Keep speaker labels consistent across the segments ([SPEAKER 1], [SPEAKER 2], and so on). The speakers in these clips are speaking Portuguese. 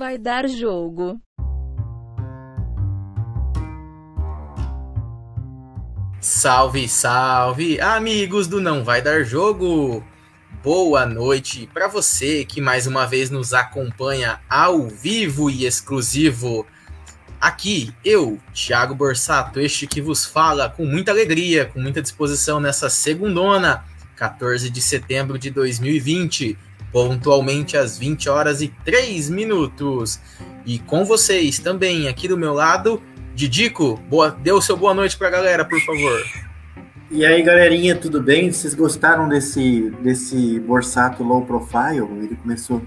[SPEAKER 1] vai dar jogo.
[SPEAKER 2] Salve, salve, amigos do Não Vai Dar Jogo! Boa noite para você que mais uma vez nos acompanha ao vivo e exclusivo. Aqui, eu, Thiago Borsato, este que vos fala com muita alegria, com muita disposição nessa segundona, 14 de setembro de 2020, pontualmente às 20 horas e 3 minutos. E com vocês também, aqui do meu lado, Didico, boa, dê o seu boa noite para a galera, por favor.
[SPEAKER 3] E aí, galerinha, tudo bem? Vocês gostaram desse, desse Borsato low profile? Ele começou.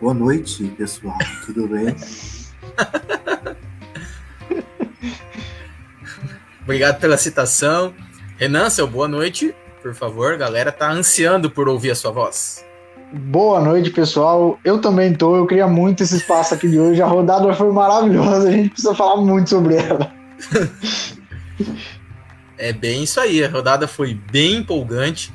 [SPEAKER 3] Boa noite, pessoal, tudo bem?
[SPEAKER 2] Obrigado pela citação. Renan, seu boa noite, por favor. A galera tá ansiando por ouvir a sua voz.
[SPEAKER 4] Boa noite, pessoal. Eu também tô. Eu queria muito esse espaço aqui de hoje. A rodada foi maravilhosa. A gente precisa falar muito sobre ela.
[SPEAKER 2] é bem isso aí. A rodada foi bem empolgante.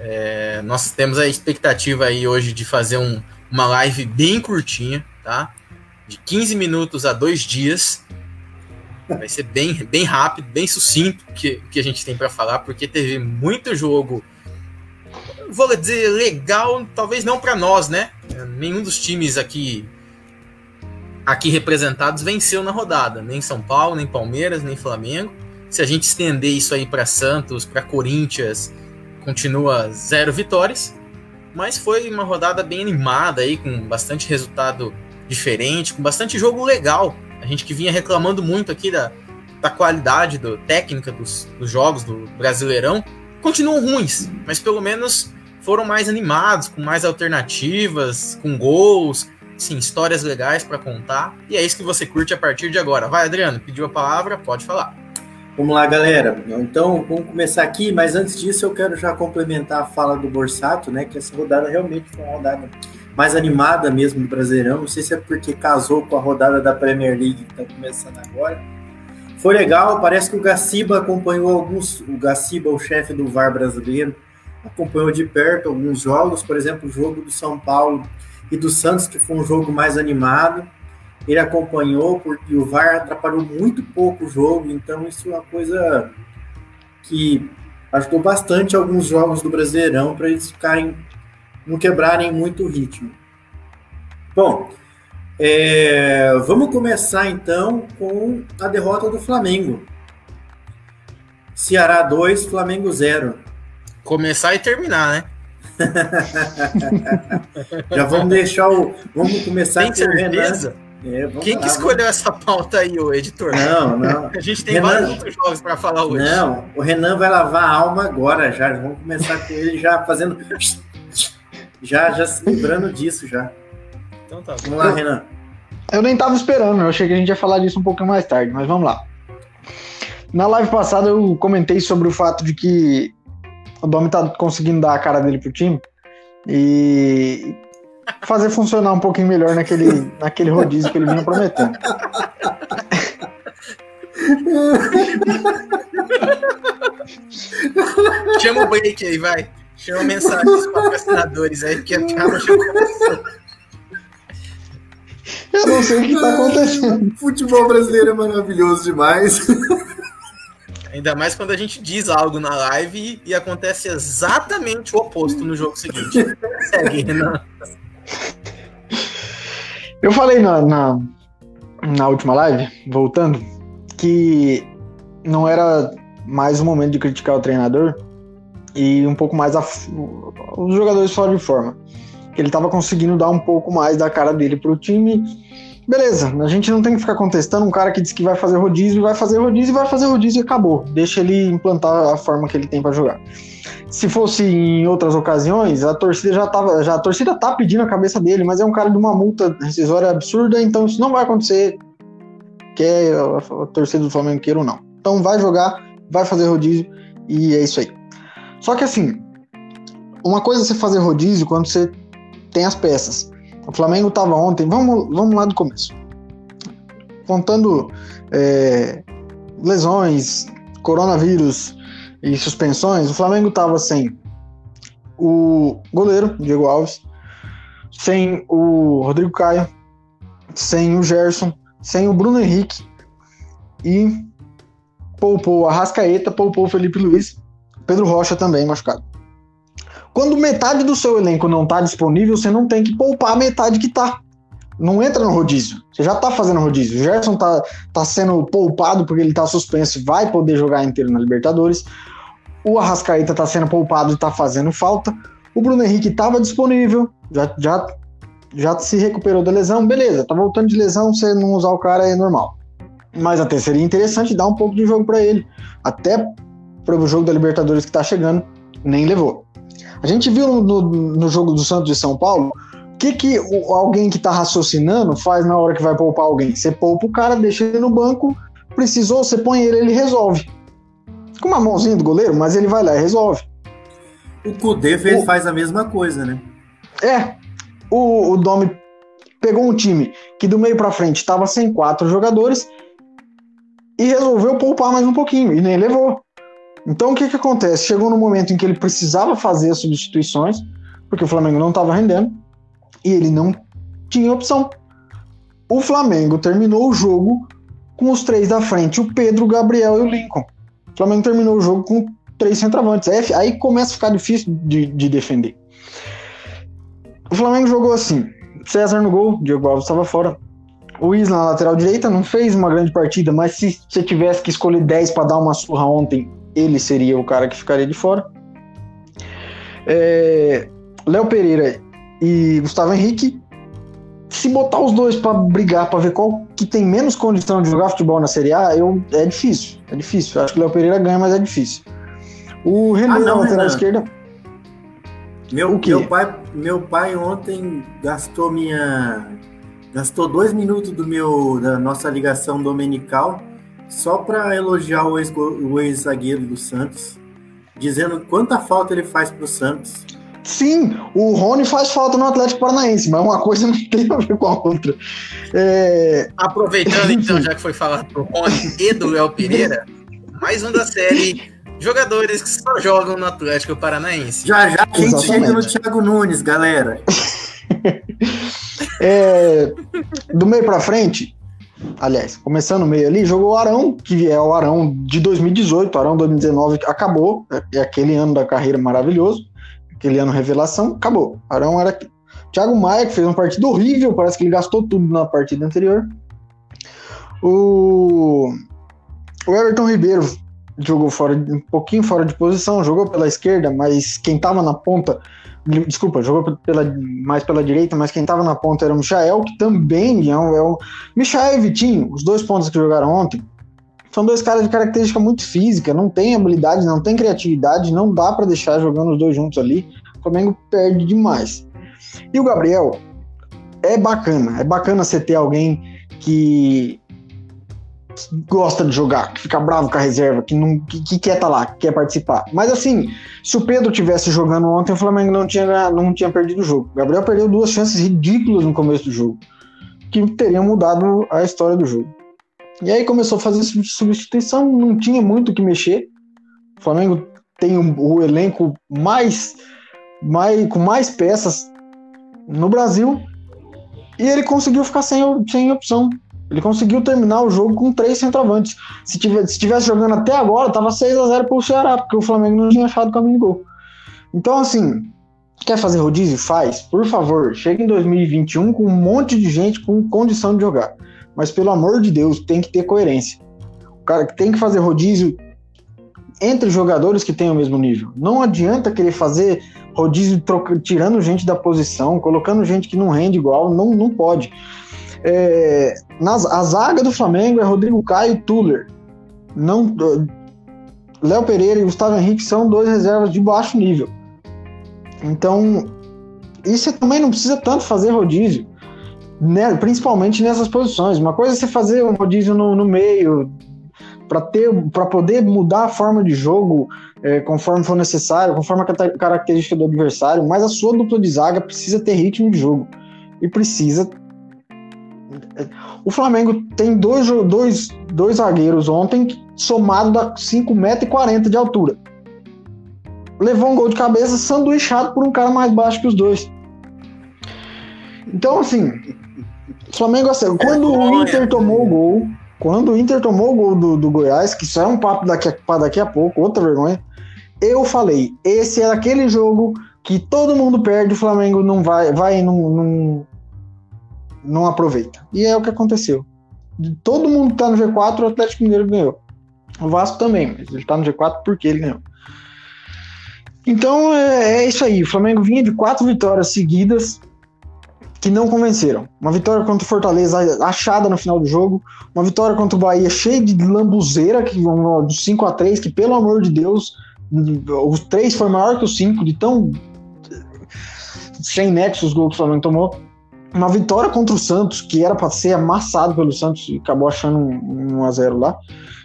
[SPEAKER 2] É, nós temos a expectativa aí hoje de fazer um, uma live bem curtinha, tá? De 15 minutos a dois dias. Vai ser bem, bem rápido, bem sucinto o que, que a gente tem para falar, porque teve muito jogo vou dizer legal, talvez não para nós, né? Nenhum dos times aqui aqui representados venceu na rodada, nem São Paulo, nem Palmeiras, nem Flamengo. Se a gente estender isso aí para Santos, para Corinthians, continua zero vitórias. Mas foi uma rodada bem animada aí, com bastante resultado diferente, com bastante jogo legal. A gente que vinha reclamando muito aqui da, da qualidade do, técnica dos, dos jogos do Brasileirão, continuam ruins, mas pelo menos foram mais animados, com mais alternativas, com gols, sim, histórias legais para contar. E é isso que você curte a partir de agora. Vai, Adriano, pediu a palavra, pode falar.
[SPEAKER 3] Vamos lá, galera. Então, vamos começar aqui, mas antes disso eu quero já complementar a fala do Borsato, né, que essa rodada realmente foi uma rodada mais animada mesmo do Brasileirão. Não sei se é porque casou com a rodada da Premier League que está começando agora. Foi legal, parece que o Gaciba acompanhou alguns, o Gaciba, o chefe do VAR brasileiro, acompanhou de perto alguns jogos, por exemplo, o jogo do São Paulo e do Santos, que foi um jogo mais animado. Ele acompanhou porque o VAR atrapalhou muito pouco o jogo, então isso é uma coisa que ajudou bastante alguns jogos do Brasileirão para eles ficarem não quebrarem muito o ritmo. Bom, é, vamos começar então com a derrota do Flamengo. Ceará 2, Flamengo 0.
[SPEAKER 2] Começar e terminar, né?
[SPEAKER 3] Já vamos deixar o. Vamos começar
[SPEAKER 2] Tem certeza? É, Quem lá, que escolheu vamos... essa pauta aí, o editor?
[SPEAKER 3] Não, não.
[SPEAKER 2] A gente tem Renan... vários outros jogos para falar hoje.
[SPEAKER 3] Não, o Renan vai lavar a alma agora já. Vamos começar com ele já fazendo. Já, já se lembrando disso já. Então tá. Vamos lá, Renan.
[SPEAKER 4] Eu nem tava esperando, eu achei que a gente ia falar disso um pouquinho mais tarde, mas vamos lá. Na live passada eu comentei sobre o fato de que o Domi tá conseguindo dar a cara dele pro time e fazer funcionar um pouquinho melhor naquele, naquele rodízio que ele vinha prometendo.
[SPEAKER 2] Chama o break aí, vai. Chama mensagem dos patrocinadores aí, que acaba chamando.
[SPEAKER 4] Eu não sei o que tá acontecendo.
[SPEAKER 3] Futebol brasileiro é maravilhoso demais.
[SPEAKER 2] Ainda mais quando a gente diz algo na live e, acontece exatamente o oposto no jogo seguinte. Segue, Renan.
[SPEAKER 4] Eu falei na, na, na, última live, voltando, que não era mais o momento de criticar o treinador e um pouco mais a, os jogadores fora de forma. Que ele estava conseguindo dar um pouco mais da cara dele para o time Beleza, a gente não tem que ficar contestando um cara que diz que vai fazer rodízio, vai fazer rodízio vai fazer rodízio e acabou. Deixa ele implantar a forma que ele tem para jogar. Se fosse em outras ocasiões, a torcida já tava, já a torcida tá pedindo a cabeça dele, mas é um cara de uma multa rescisória absurda, então isso não vai acontecer. Quer a, a torcida do Flamengo queira ou não. Então vai jogar, vai fazer rodízio e é isso aí. Só que assim, uma coisa é você fazer rodízio quando você tem as peças. O Flamengo estava ontem, vamos, vamos lá do começo. Contando é, lesões, coronavírus e suspensões, o Flamengo estava sem o goleiro, Diego Alves, sem o Rodrigo Caio, sem o Gerson, sem o Bruno Henrique e poupou a Rascaeta, poupou o Felipe Luiz, Pedro Rocha também machucado. Quando metade do seu elenco não está disponível, você não tem que poupar a metade que está. Não entra no rodízio. Você já está fazendo rodízio. O Gerson está tá sendo poupado porque ele está suspenso, vai poder jogar inteiro na Libertadores. O Arrascaeta está sendo poupado e está fazendo falta. O Bruno Henrique estava disponível, já, já, já se recuperou da lesão, beleza, tá voltando de lesão, você não usar o cara é normal. Mas até seria interessante dar um pouco de jogo para ele. Até para o jogo da Libertadores que está chegando, nem levou. A gente viu no, no, jogo do Santos de São Paulo o que, que alguém que está raciocinando faz na hora que vai poupar alguém. Você poupa o cara, deixa ele no banco, precisou, você põe ele, ele resolve. Com uma mãozinha do goleiro, mas ele vai lá e resolve.
[SPEAKER 3] O Kudê fez, o... faz a mesma coisa, né?
[SPEAKER 4] É. O, o Domi pegou um time que do meio para frente estava sem quatro jogadores e resolveu poupar mais um pouquinho e nem levou. Então o que que acontece? Chegou no momento em que ele precisava fazer as substituições, porque o Flamengo não estava rendendo e ele não tinha opção. O Flamengo terminou o jogo com os três da frente, o Pedro, o Gabriel e o Lincoln. O Flamengo terminou o jogo com três centroavantes. Aí começa a ficar difícil de, de defender. O Flamengo jogou assim: César no gol, Diego Alves estava fora. O Isla na lateral direita não fez uma grande partida, mas se você tivesse que escolher 10 para dar uma surra ontem, ele seria o cara que ficaria de fora. É, Léo Pereira e Gustavo Henrique. Se botar os dois para brigar, para ver qual que tem menos condição de jogar futebol na Série A, eu, é difícil. É difícil. Eu acho que o Léo Pereira ganha, mas é difícil. O Renan ah, não, na lateral Renan. esquerda.
[SPEAKER 3] Meu, meu, pai, meu pai ontem gastou minha. Gastou dois minutos do meu da nossa ligação dominical só para elogiar o ex-zagueiro ex do Santos, dizendo quanta falta ele faz pro Santos.
[SPEAKER 4] Sim, o Rony faz falta no Atlético Paranaense, mas uma coisa não tem a ver com a outra. É...
[SPEAKER 2] Aproveitando então, já que foi falado pro Rony e do Léo Pereira, mais um da série jogadores que só jogam no Atlético Paranaense.
[SPEAKER 3] Já já a gente chega no Thiago Nunes, galera.
[SPEAKER 4] é, do meio para frente, aliás, começando meio ali, jogou o Arão, que é o Arão de 2018, o Arão 2019 acabou, é aquele ano da carreira maravilhoso, aquele ano revelação, acabou. Arão era Thiago Maia, que fez uma partida horrível, parece que ele gastou tudo na partida anterior. O, o Everton Ribeiro jogou fora, um pouquinho fora de posição, jogou pela esquerda, mas quem estava na ponta Desculpa, jogou pela, mais pela direita, mas quem estava na ponta era o Michael, que também é o, é o. Michael e Vitinho, os dois pontos que jogaram ontem, são dois caras de característica muito física, não tem habilidade, não tem criatividade, não dá para deixar jogando os dois juntos ali. O Flamengo perde demais. E o Gabriel é bacana, é bacana você ter alguém que gosta de jogar, que fica bravo com a reserva, que, não, que, que quer estar tá lá, que quer participar. Mas assim, se o Pedro tivesse jogando ontem, o Flamengo não tinha, não tinha perdido o jogo. O Gabriel perdeu duas chances ridículas no começo do jogo, que teriam mudado a história do jogo. E aí começou a fazer substituição, não tinha muito o que mexer. O Flamengo tem o, o elenco mais, mais com mais peças no Brasil e ele conseguiu ficar sem, sem opção. Ele conseguiu terminar o jogo com três centroavantes. Se tivesse, se tivesse jogando até agora, tava 6 a 0 pro Ceará, porque o Flamengo não tinha achado o caminho de gol. Então, assim, quer fazer rodízio? Faz. Por favor, chega em 2021 com um monte de gente com condição de jogar. Mas, pelo amor de Deus, tem que ter coerência. O cara tem que fazer rodízio entre jogadores que têm o mesmo nível. Não adianta querer fazer rodízio troca, tirando gente da posição, colocando gente que não rende igual. Não, não pode. É, nas, a zaga do Flamengo é Rodrigo Caio e Tuller. Não, Léo Pereira e Gustavo Henrique são dois reservas de baixo nível. Então, isso também não precisa tanto fazer rodízio, né? principalmente nessas posições. Uma coisa é você fazer um rodízio no, no meio, para ter para poder mudar a forma de jogo é, conforme for necessário, conforme a característica do adversário, mas a sua dupla de zaga precisa ter ritmo de jogo e precisa o Flamengo tem dois, dois, dois zagueiros ontem, somado a 5,40m de altura. Levou um gol de cabeça sanduichado por um cara mais baixo que os dois. Então, assim, Flamengo, assim, quando o Inter tomou o gol, quando o Inter tomou o gol do, do Goiás, que isso é um papo daqui, para daqui a pouco, outra vergonha, eu falei, esse é aquele jogo que todo mundo perde, o Flamengo não vai, vai não, não aproveita. E é o que aconteceu. Todo mundo tá no G4, o Atlético Mineiro ganhou. O Vasco também, mas ele tá no G4 porque ele ganhou. Então é, é isso aí. O Flamengo vinha de quatro vitórias seguidas que não convenceram. Uma vitória contra o Fortaleza achada no final do jogo, uma vitória contra o Bahia cheia de lambuzeira, que do 5 a 3 que pelo amor de Deus, os três foi maior que os 5, de tão sem nexo os gols que o Flamengo tomou. Uma vitória contra o Santos, que era para ser amassado pelo Santos e acabou achando um, 1 a 0 lá.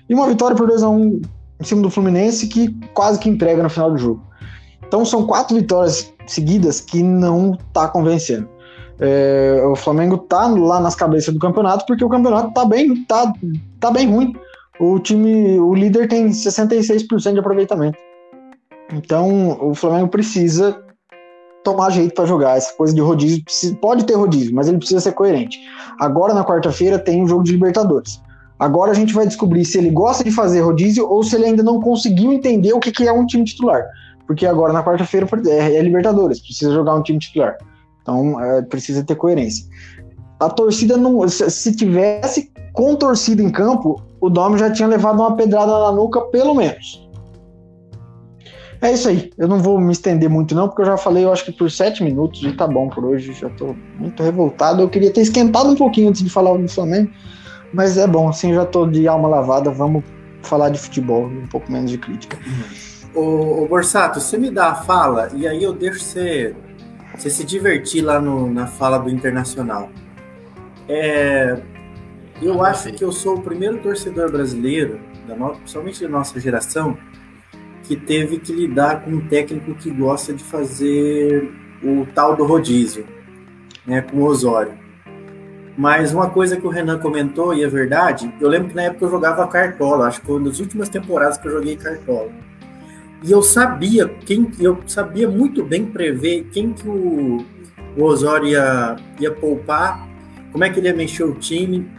[SPEAKER 4] E uma vitória por 2 a 1 em cima do Fluminense, que quase que entrega no final do jogo. Então são quatro vitórias seguidas que não tá convencendo. É, o Flamengo tá lá nas cabeças do campeonato porque o campeonato tá bem, tá, tá bem ruim. O time, o líder tem 66% de aproveitamento. Então o Flamengo precisa tomar jeito para jogar. Essa coisa de rodízio pode ter rodízio, mas ele precisa ser coerente. Agora na quarta-feira tem um jogo de Libertadores. Agora a gente vai descobrir se ele gosta de fazer rodízio ou se ele ainda não conseguiu entender o que, é um time titular. Porque agora na quarta-feira é, é Libertadores, precisa jogar um time titular. Então, é, precisa ter coerência. A torcida não. Se tivesse com torcida em campo, o Dome já tinha levado uma pedrada na nuca, pelo menos. É isso aí. Eu não vou me estender muito, não, porque eu já falei, eu acho que por sete minutos e tá bom por hoje. Já tô muito revoltado. Eu queria ter esquentado um pouquinho antes de falar do Flamengo, mas é bom, assim, já tô de alma lavada. Vamos falar de futebol, um pouco menos de crítica.
[SPEAKER 3] Ô, ô Borsato, você me dá a fala e aí eu deixo você você se divertir lá no, na fala do Internacional. É, eu ah, acho que eu sou o primeiro torcedor brasileiro, da no, principalmente da nossa geração, que teve que lidar com um técnico que gosta de fazer o tal do rodízio, né, com o Osório. Mas uma coisa que o Renan comentou, e é verdade, eu lembro que na época eu jogava Cartola, acho que foi uma das últimas temporadas que eu joguei Cartola. E eu sabia quem eu sabia muito bem prever quem que o, o Osório ia, ia poupar, como é que ele ia mexer o time,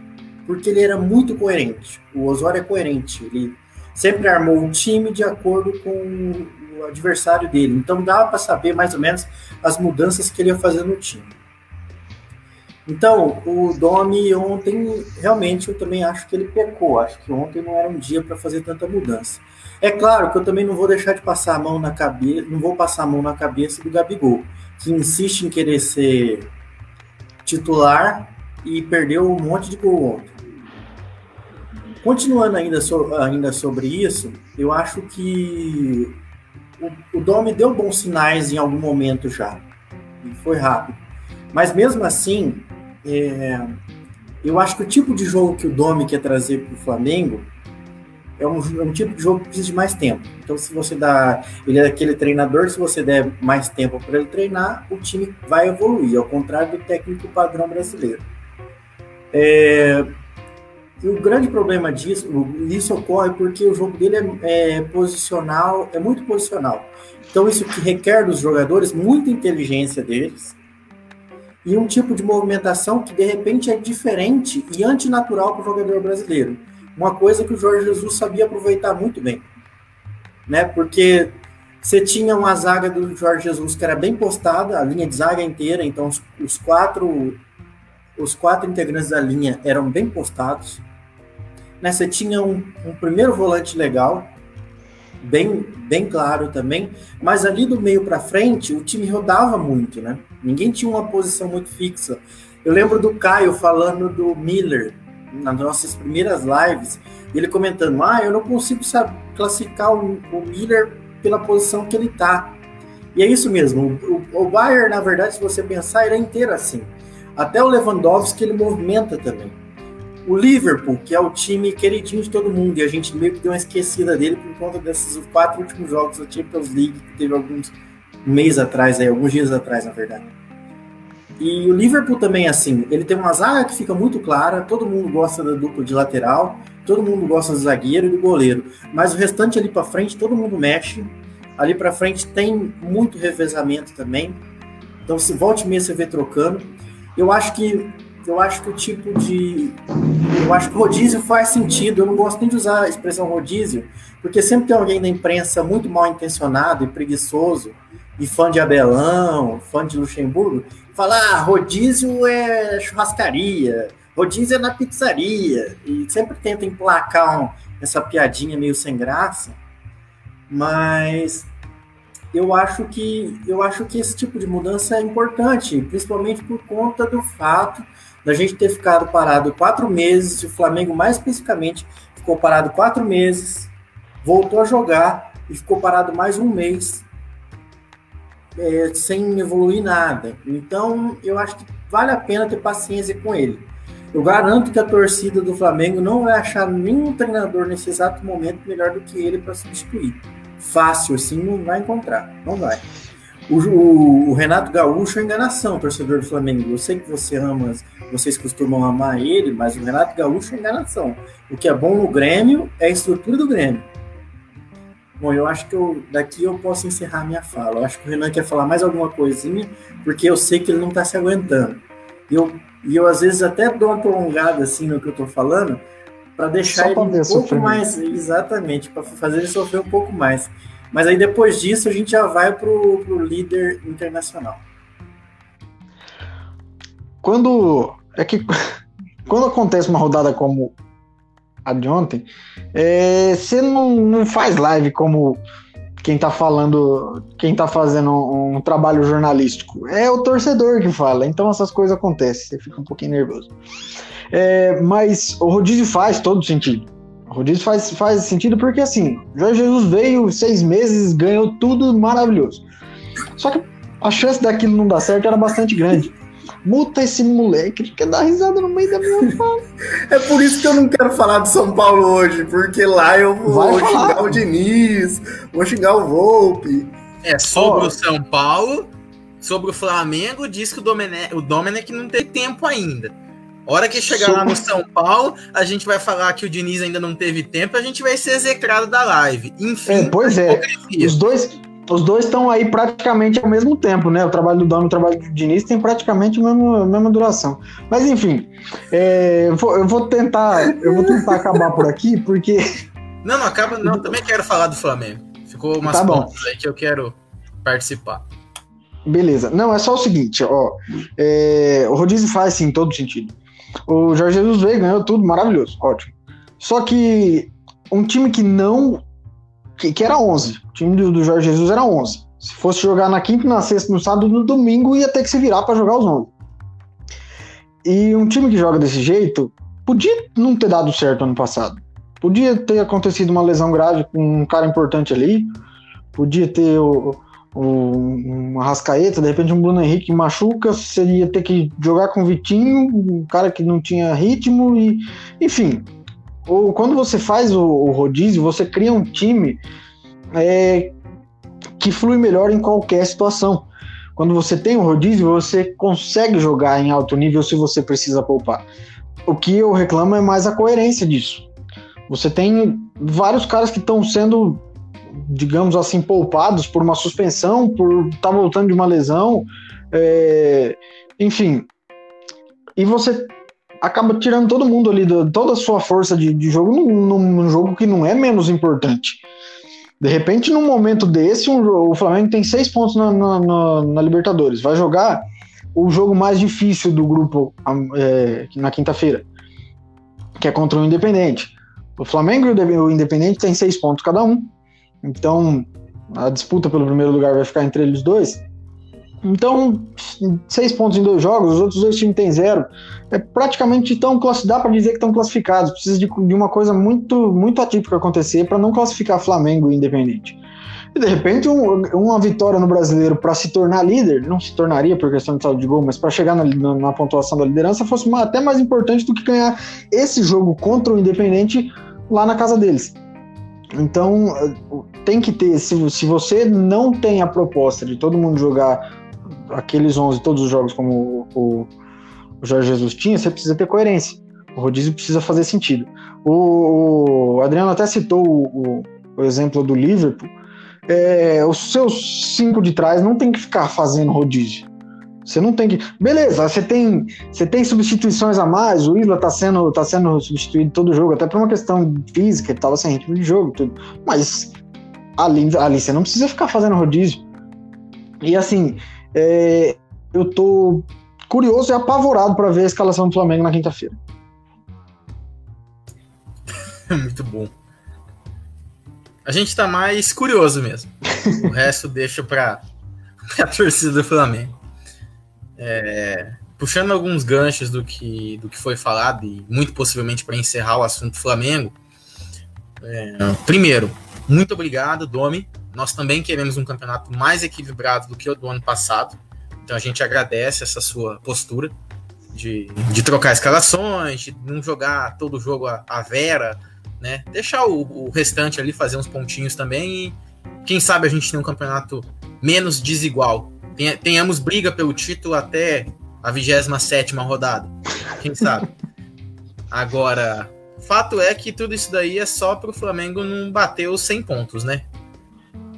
[SPEAKER 3] porque ele era muito coerente. O Osório é coerente, ele sempre armou o time de acordo com o adversário dele. Então dava para saber mais ou menos as mudanças que ele ia fazer no time. Então, o Domi ontem, realmente, eu também acho que ele pecou. Acho que ontem não era um dia para fazer tanta mudança. É claro que eu também não vou deixar de passar a mão na cabeça, não vou passar a mão na cabeça do Gabigol, que insiste em querer ser titular e perdeu um monte de gol ontem. Continuando ainda, so, ainda sobre isso, eu acho que o, o deu bons sinais em algum momento já. E foi rápido. Mas mesmo assim, é, eu acho que o tipo de jogo que o Domi quer trazer para o Flamengo é um, é um, tipo de jogo que precisa de mais tempo. Então, se você dá. Ele é aquele treinador, se você der mais tempo para ele treinar, o time vai evoluir, ao contrário do técnico padrão brasileiro. É, e o grande problema disso, isso ocorre porque o jogo dele é, é, posicional, é muito posicional. Então, isso que requer dos jogadores muita inteligência deles e um tipo de movimentação que de repente é diferente e antinatural para o jogador brasileiro uma coisa que o Jorge Jesus sabia aproveitar muito bem, né? Porque você tinha uma zaga do Jorge Jesus que era bem postada, a linha de zaga inteira, então os, os quatro os quatro integrantes da linha eram bem postados. Né? Você tinha um, um primeiro volante legal, bem, bem claro também, mas ali do meio para frente o time rodava muito, né? Ninguém tinha uma posição muito fixa. Eu lembro do Caio falando do Miller, nas nossas primeiras lives, ele comentando: Ah, eu não consigo sabe, classificar o, o Miller pela posição que ele está. E é isso mesmo. O, o, Bayern, na verdade, se você pensar, é inteiro assim. Até o Lewandowski ele movimenta também. O Liverpool, que é o time queridinho de todo mundo, e a gente meio que deu uma esquecida dele por conta desses quatro últimos jogos da Champions League, que teve alguns meses atrás, aí, alguns dias atrás, na verdade. E o Liverpool também assim, ele tem uma zaga que fica muito clara, todo mundo gosta da dupla de lateral, todo mundo gosta do zagueiro e do goleiro, mas o restante ali para frente todo mundo mexe. Ali para frente tem muito revezamento também. Então se volte meia você vê trocando. Eu acho que eu acho que o tipo de. Eu acho que rodízio faz sentido. Eu não gosto nem de usar a expressão rodízio, porque sempre tem alguém da imprensa muito mal intencionado e preguiçoso, e fã de Abelão, fã de Luxemburgo, fala: ah, rodízio é churrascaria, rodízio é na pizzaria, e sempre tenta emplacar um, essa piadinha meio sem graça. Mas eu acho que eu acho que esse tipo de mudança é importante, principalmente por conta do fato da gente ter ficado parado quatro meses, o Flamengo mais especificamente ficou parado quatro meses, voltou a jogar e ficou parado mais um mês é, sem evoluir nada. Então eu acho que vale a pena ter paciência com ele. Eu garanto que a torcida do Flamengo não vai achar nenhum treinador nesse exato momento melhor do que ele para substituir fácil assim, não vai encontrar. Não vai. O, o, o, Renato Gaúcho é enganação, torcedor do Flamengo. Eu sei que você ama, vocês costumam amar ele, mas o Renato Gaúcho é enganação. O que é bom no Grêmio é a estrutura do Grêmio. Bom, eu acho que eu, daqui eu posso encerrar minha fala. Eu acho que o Renan quer falar mais alguma coisinha, porque eu sei que ele não está se aguentando. E eu, e eu, às vezes, até dou uma prolongada assim no que eu estou falando, para deixar ele um pouco mais, exatamente, para fazer ele sofrer um pouco mais. Mas aí depois disso a gente já vai pro, pro líder internacional.
[SPEAKER 4] Quando é que quando acontece uma rodada como a de ontem, é, você não, não faz live como quem tá falando, quem tá fazendo um, um, trabalho jornalístico. É o torcedor que fala, então essas coisas acontecem, você fica um pouquinho nervoso. É, mas o rodízio faz todo sentido. O rodízio faz, faz sentido porque, assim, Jorge Jesus veio seis meses, ganhou tudo maravilhoso. Só que a chance daquilo não dar certo era bastante grande. Multa esse moleque, ele quer dar risada no meio da minha fala.
[SPEAKER 3] é por isso que eu não quero falar de São Paulo hoje, porque lá eu vou xingar o Diniz, vou xingar o Volpe.
[SPEAKER 2] É, sobre oh. o São Paulo, sobre o Flamengo, diz que o Domenech, o Domenech não tem tempo ainda. Hora que chegar lá no São Paulo, a gente vai falar que o Diniz ainda não teve tempo, a gente vai ser execrado da live. Enfim.
[SPEAKER 4] É, pois é. Os dois, os dois estão aí praticamente ao mesmo tempo, né? O trabalho do Dom e o trabalho do Diniz tem praticamente a mesma, a mesma duração. Mas enfim, é, eu, vou, eu, vou, tentar, eu vou tentar acabar por aqui, porque.
[SPEAKER 2] Não, não acaba, não. Também quero falar do Flamengo. Ficou umas tá pontas aí que eu quero participar.
[SPEAKER 4] Beleza. Não, é só o seguinte, ó. É, o rodízio faz sim todo sentido. O Jorge Jesus veio, ganhou tudo, maravilhoso, ótimo. Só que um time que não. que, que era 11. O time do, do, Jorge Jesus era 11. Se fosse jogar na quinta, na sexta, no sábado, no domingo, ia ter que se virar para jogar os 11. E um time que joga desse jeito podia não ter dado certo ano passado. Podia ter acontecido uma lesão grave com um cara importante ali. Podia ter o, um Arrascaeta, de repente um Bruno Henrique machuca, seria ter que jogar com o Vitinho, um cara que não tinha ritmo, e enfim. Ou quando você faz o, o rodízio, você cria um time é, que flui melhor em qualquer situação. Quando você tem o um rodízio, você consegue jogar em alto nível se você precisa poupar. O que eu reclamo é mais a coerência disso. Você tem vários caras que estão sendo digamos assim, poupados por uma suspensão, por estar tá voltando de uma lesão, é, enfim. E você acaba tirando todo mundo ali, toda a sua força de, de jogo num, num, jogo que não é menos importante. De repente, num momento desse, um, o Flamengo tem seis pontos na, na, na, na, Libertadores. Vai jogar o jogo mais difícil do grupo é, na quinta-feira, que é contra o Independente. O Flamengo e o Independente têm seis pontos cada um. Então, a disputa pelo primeiro lugar vai ficar entre eles dois. Então, seis pontos em dois jogos, os outros dois times têm zero. É praticamente tão dá para dizer que estão classificados. Precisa de, de, uma coisa muito, muito atípica acontecer para não classificar Flamengo e Independente. E de repente, um, uma vitória no brasileiro para se tornar líder, não se tornaria por questão de saldo de gol, mas para chegar na, na, na, pontuação da liderança fosse uma, até mais importante do que ganhar esse jogo contra o Independente lá na casa deles. Então, tem que ter, se, se você não tem a proposta de todo mundo jogar aqueles 11, todos os jogos como o, o Jorge Jesus tinha, você precisa ter coerência. O rodízio precisa fazer sentido. O, o Adriano até citou o, o exemplo do Liverpool. É, os seus cinco de trás não tem que ficar fazendo rodízio. Você não tem que. Beleza, você tem, você tem substituições a mais, o Isla tá sendo, tá sendo substituído todo jogo, até por uma questão física, ele tava sem ritmo de jogo, tudo. Mas ali, ali você não precisa ficar fazendo rodízio. E assim, é, eu tô curioso e apavorado para ver a escalação do Flamengo na quinta-feira.
[SPEAKER 2] Muito bom. A gente tá mais curioso mesmo. O resto deixa para a torcida do Flamengo. É, puxando alguns ganchos do que, do que foi falado, e muito possivelmente para encerrar o assunto Flamengo. É, primeiro, muito obrigado, Domi. Nós também queremos um campeonato mais equilibrado do que o do ano passado. Então a gente agradece essa sua postura de, de trocar escalações, de não jogar todo jogo a, a Vera, né? Deixar o, o restante ali fazer uns pontinhos também e quem sabe a gente tem um campeonato menos desigual tenhamos briga pelo título até a 27 rodada. Quem sabe? Agora, fato é que tudo isso daí é só para o Flamengo não bater os 100 pontos, né?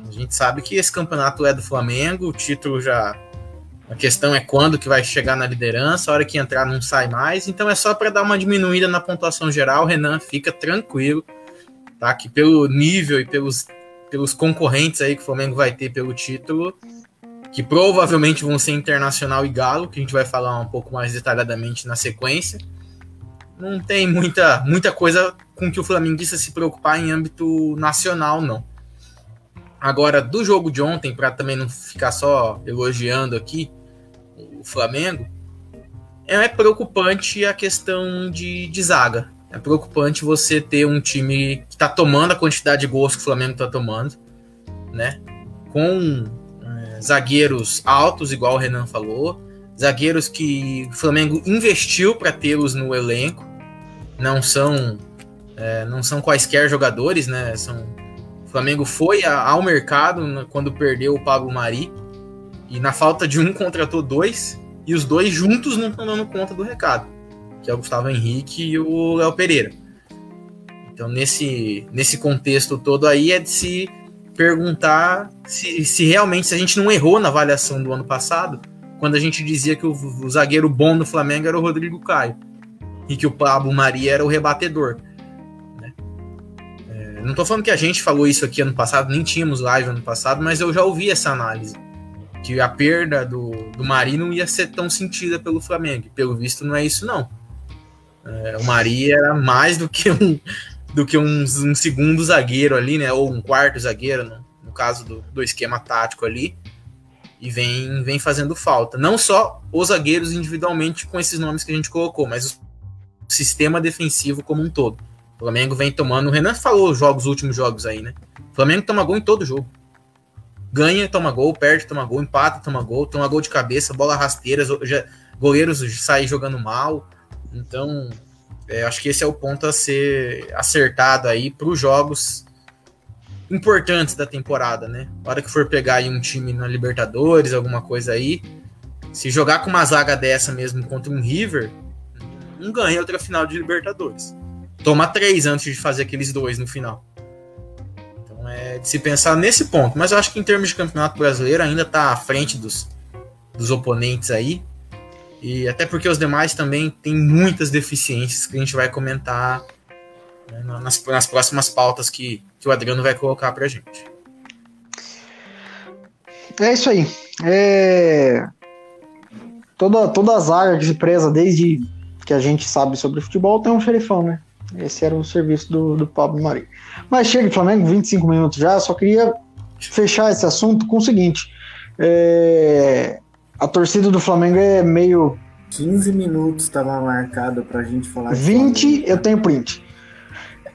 [SPEAKER 2] A gente sabe que esse campeonato é do Flamengo, o título já. A questão é quando que vai chegar na liderança, a hora que entrar não sai mais, então é só para dar uma diminuída na pontuação geral. Renan fica tranquilo, tá? Que pelo nível e pelos, pelos concorrentes aí que o Flamengo vai ter pelo título, que provavelmente vão ser Internacional e Galo, que a gente vai falar um pouco mais detalhadamente na sequência. Não tem muita, muita coisa com que o Flamenguista se preocupar em âmbito nacional, não. Agora, do jogo de ontem, para também não ficar só elogiando aqui o Flamengo, é preocupante a questão de, de zaga. É preocupante você ter um time que está tomando a quantidade de gols que o Flamengo está tomando, né? Com zagueiros altos, igual o Renan falou, zagueiros que o Flamengo investiu para tê-los no elenco, não são é, não são quaisquer jogadores, né? São, o Flamengo foi a, ao mercado quando perdeu o Pablo Mari e na falta de um contratou dois e os dois juntos não estão dando conta do recado, que é o Gustavo Henrique e o Léo Pereira. Então nesse nesse contexto todo aí é de se perguntar se, se realmente se a gente não errou na avaliação do ano passado, quando a gente dizia que o, o zagueiro bom do Flamengo era o Rodrigo Caio e que o Pablo Maria era o rebatedor. Né? É, não estou falando que a gente falou isso aqui ano passado, nem tínhamos live ano passado, mas eu já ouvi essa análise. Que a perda do, do Mari não ia ser tão sentida pelo Flamengo. Pelo visto, não é isso, não. É, o Mari era mais do que um, do que um, um, segundo zagueiro ali, né? Ou um quarto zagueiro, no, no caso do, do, esquema tático ali. E vem, vem fazendo falta. Não só os zagueiros individualmente com esses nomes que a gente colocou, mas o sistema defensivo como um todo. O Flamengo vem tomando. O Renan falou os jogos, os últimos jogos aí, né? O Flamengo toma gol em todo jogo. Ganha, toma gol, perde, toma gol, empata, toma gol, toma gol de cabeça, bola rasteira, goleiros saem jogando mal. Então, é, acho que esse é o ponto a ser acertado aí para os jogos importantes da temporada, né? Na hora que for pegar aí um time na Libertadores, alguma coisa aí, se jogar com uma zaga dessa mesmo contra um River, não ganha outra final de Libertadores. Toma três antes de fazer aqueles dois no final. Então é de se pensar nesse ponto. Mas eu acho que em termos de campeonato brasileiro ainda está à frente dos, dos oponentes aí. E até porque os demais também têm muitas deficiências que a gente vai comentar né, nas, nas próximas pautas que, que o Adriano vai colocar pra gente.
[SPEAKER 4] É isso aí. É... Toda, toda a zaga de presa, desde que a gente sabe sobre futebol, tem um xerifão, né? Esse era o serviço do, do Pablo Mari. Mas chega de Flamengo, 25 minutos já, só queria fechar esse assunto com o seguinte. É a torcida do Flamengo é meio.
[SPEAKER 3] 15 minutos estava marcado pra gente falar.
[SPEAKER 4] 20, eu tenho print.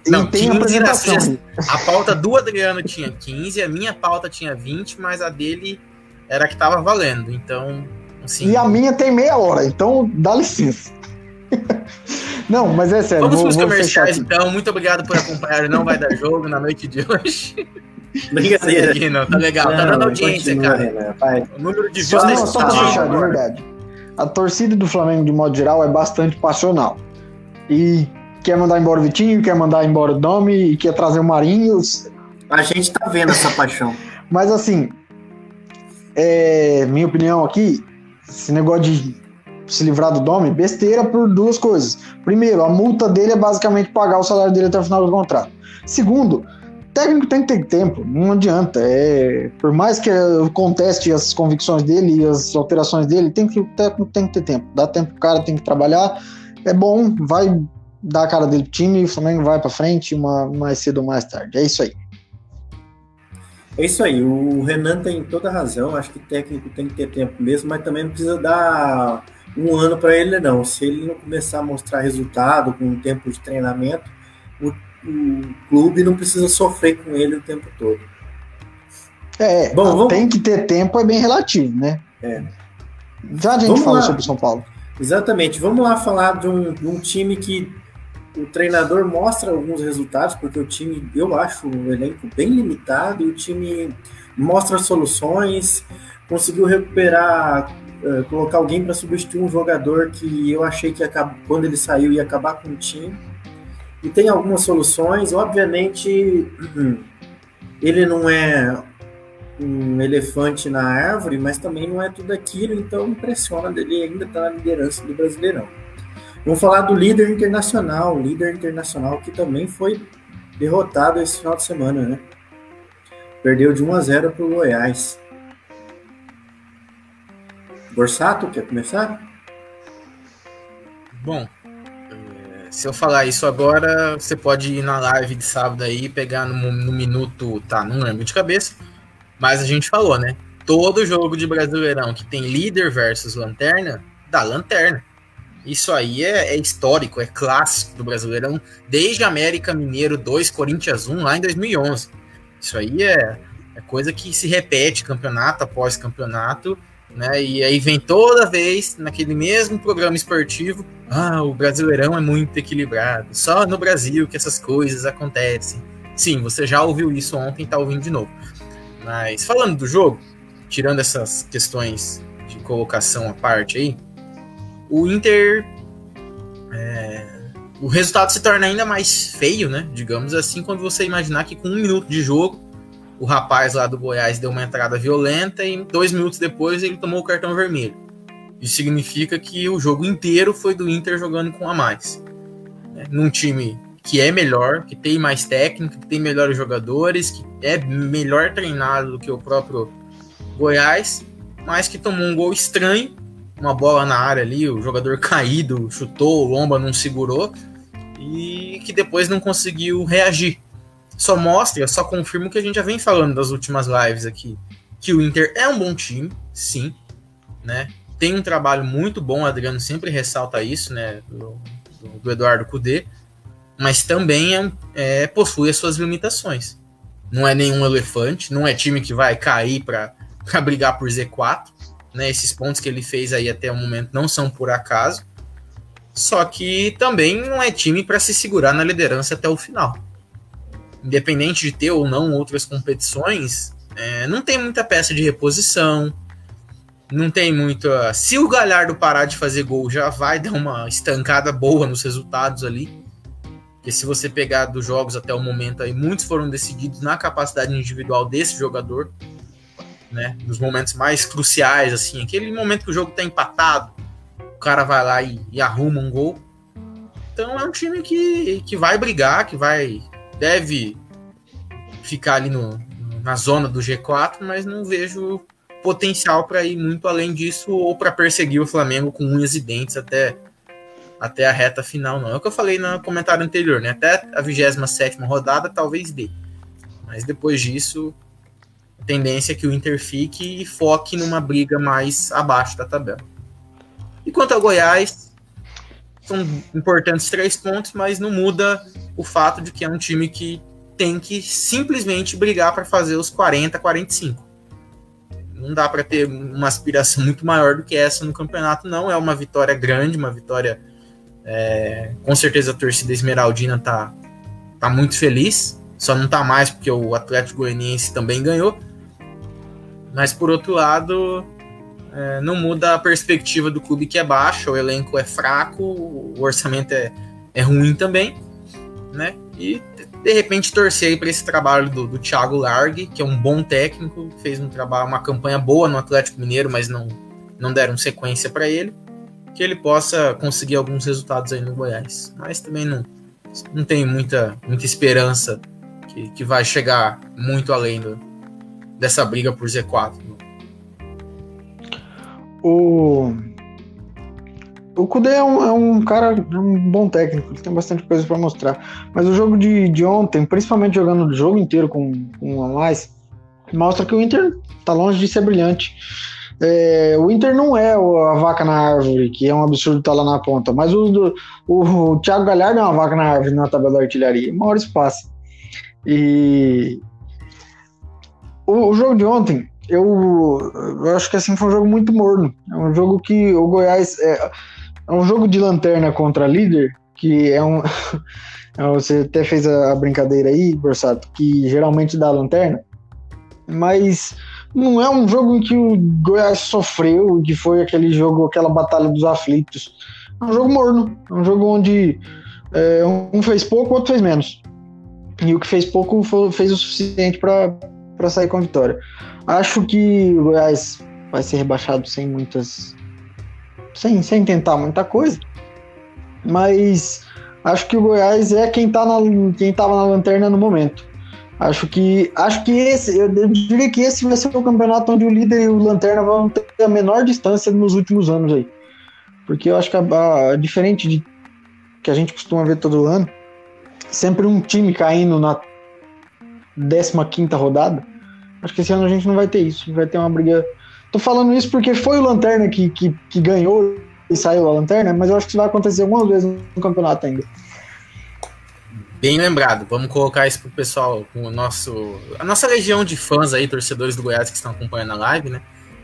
[SPEAKER 2] Não, e tem 15, apresentação. A pauta do Adriano tinha 15, a minha pauta tinha 20, mas a dele era que tava valendo. Então,
[SPEAKER 4] assim. E a minha tem meia hora, então dá licença. Não, mas é sério.
[SPEAKER 2] Vamos para os comerciais, então. Muito obrigado por acompanhar. Não vai dar jogo na noite de hoje.
[SPEAKER 3] Brincadeira. Aqui,
[SPEAKER 2] não, tá legal, não, tá dando audiência, continua, cara. Né,
[SPEAKER 4] o número de views só, não, só fechar, de verdade. A torcida do Flamengo, de modo geral, é bastante passional. E quer mandar embora o Vitinho, quer mandar embora o Domi, e quer trazer o Marinho.
[SPEAKER 3] A gente tá vendo essa paixão.
[SPEAKER 4] Mas assim, é, minha opinião aqui, esse negócio de se livrar do Domi, besteira por duas coisas. Primeiro, a multa dele é basicamente pagar o salário dele até o final do contrato. Segundo, técnico tem que ter tempo, não adianta. É, por mais que eu conteste as convicções dele e as alterações dele, tem que, o técnico tem que ter tempo. Dá tempo pro cara, tem que trabalhar. É bom, vai dar a cara dele pro time o Flamengo vai para frente uma, mais cedo ou mais tarde. É isso aí.
[SPEAKER 3] É isso aí, o Renan tem toda razão, acho que técnico tem que ter tempo mesmo, mas também não precisa dar um ano para ele, não. Se ele não começar a mostrar resultado com um tempo de treinamento, o o clube não precisa sofrer com ele o tempo todo.
[SPEAKER 4] É, Bom, vamos... tem que ter tempo é bem relativo, né? É. Já a gente vamos fala lá. sobre o São Paulo.
[SPEAKER 3] Exatamente. Vamos lá falar de um, de um, time que o treinador mostra alguns resultados, porque o time, eu acho, um elenco bem limitado, e o time mostra soluções, conseguiu recuperar, uh, colocar alguém para substituir um jogador que eu achei que quando ele saiu ia acabar com o time e tem algumas soluções. Obviamente, ele não é um elefante na árvore, mas também não é tudo aquilo, então impressiona dele ainda estar tá na liderança do Brasileirão. Vamos falar do líder internacional, líder internacional que também foi derrotado esse final de semana, né? Perdeu de 1 a 0 para o Goiás. Borsato, quer começar?
[SPEAKER 2] Bom, se eu falar isso agora, você pode ir na live de sábado aí pegar no, no, minuto, tá, não lembro de cabeça, mas a gente falou, né? Todo jogo de Brasileirão que tem líder versus lanterna, dá lanterna. Isso aí é, é histórico, é clássico do Brasileirão, desde América Mineiro 2, Corinthians 1, lá em 2011. Isso aí é, é coisa que se repete campeonato após campeonato né? E aí vem toda vez naquele mesmo programa esportivo, ah, o Brasileirão é muito equilibrado, só no Brasil que essas coisas acontecem. Sim, você já ouviu isso ontem, tá ouvindo de novo. Mas falando do jogo, tirando essas questões de colocação à parte aí, o Inter é, o resultado se torna ainda mais feio, né? Digamos assim, quando você imaginar que com um minuto de jogo o rapaz lá do Goiás deu uma entrada violenta e dois minutos depois ele tomou o cartão vermelho. Isso significa que o jogo inteiro foi do Inter jogando com a mais. Né? Num time que é melhor, que tem mais técnica, que tem melhores jogadores, que é melhor treinado do que o próprio Goiás, mas que tomou um gol estranho, uma bola na área ali, o jogador caído, chutou, o Lomba não segurou, e que depois não conseguiu reagir só mostra, só confirma o que a gente já vem falando das últimas lives aqui. Que o Inter é um bom time, sim, né? Tem um trabalho muito bom, o Adriano sempre ressalta isso, né? Do, do, do Eduardo Cudê, mas também é, é, possui as suas limitações. Não é nenhum elefante, não é time que vai cair para brigar por Z4. Né? Esses pontos que ele fez aí até o momento não são por acaso. Só que também não é time para se segurar na liderança até o final independente de ter ou não outras competições, é, não tem muita peça de reposição, não tem muita. Se o Galhardo parar de fazer gol, já vai dar uma estancada boa nos resultados ali. Porque se você pegar dos jogos até o momento aí, muitos foram decididos na capacidade individual desse jogador, né? Nos momentos mais cruciais, assim, aquele momento que o jogo tá empatado, o cara vai lá e, e arruma um gol. Então é um time que, que vai brigar, que vai deve ficar ali no, na zona do G4, mas não vejo potencial para ir muito além disso ou para perseguir o Flamengo com unhas e dentes até, até a reta final, não. É o que eu falei no comentário anterior, né? Até a 27 rodada talvez dê. Mas depois disso, tendência é que o Inter fique e foque numa briga mais abaixo da tabela. E quanto ao Goiás, são importantes três pontos, mas não muda o fato de que é um time que tem que simplesmente brigar para fazer os 40, 45. Não dá para ter uma aspiração muito maior do que essa no campeonato, não. É uma vitória grande, uma vitória. É, com certeza a torcida esmeraldina tá, tá muito feliz. Só não tá mais porque o Atlético Goianiense também ganhou. Mas por outro lado, é, não muda a perspectiva do clube que é baixa, o elenco é fraco, o orçamento é, é ruim também, né? E de repente torcer para esse trabalho do, do Thiago Largue, que é um bom técnico, fez um trabalho, uma campanha boa no Atlético Mineiro, mas não, não deram sequência para ele, que ele possa conseguir alguns resultados aí no Goiás. Mas também não, não tenho muita, muita esperança que, que vai chegar muito além do, dessa briga por Z4.
[SPEAKER 4] O, o Kudê é um, é um cara, é um bom técnico, ele tem bastante coisa para mostrar. Mas o jogo de, de ontem, principalmente jogando o jogo inteiro com, com a mais, mostra que o Inter tá longe de ser brilhante. É, o Inter não é a vaca na árvore, que é um absurdo estar tá lá na ponta, mas o, o, o Thiago Galhardo é uma vaca na árvore na tabela da artilharia, maior espaço. E o, o, jogo de ontem, eu, eu, acho que assim foi um jogo muito morno. É um jogo que o Goiás é, é um jogo de lanterna contra líder, que é um. Você até fez a, a brincadeira aí, Borsato, que geralmente dá lanterna, mas não é um jogo em que o Goiás sofreu, que foi aquele jogo, aquela batalha dos aflitos. É um jogo morno, é um jogo onde é, um fez pouco, o outro fez menos. E o que fez pouco foi, fez o suficiente para sair com a vitória. Acho que o Goiás vai ser rebaixado sem muitas. sem, sem tentar muita coisa. Mas acho que o Goiás é quem tá na, quem estava na lanterna no momento. Acho que acho que esse, eu diria que esse vai ser o campeonato onde o líder e o lanterna vão ter a menor distância nos últimos anos aí. Porque eu acho que a, a, diferente de que a gente costuma ver todo ano, sempre um time caindo na 15 rodada. Acho que esse ano a gente não vai ter isso, vai ter uma briga. Tô falando isso porque foi o Lanterna que, que, que ganhou e saiu a Lanterna, mas eu acho que isso vai acontecer algumas vezes no campeonato ainda.
[SPEAKER 2] Bem lembrado, vamos colocar isso pro pessoal, com o nosso, a nossa legião de fãs aí, torcedores do Goiás que estão acompanhando a live, né?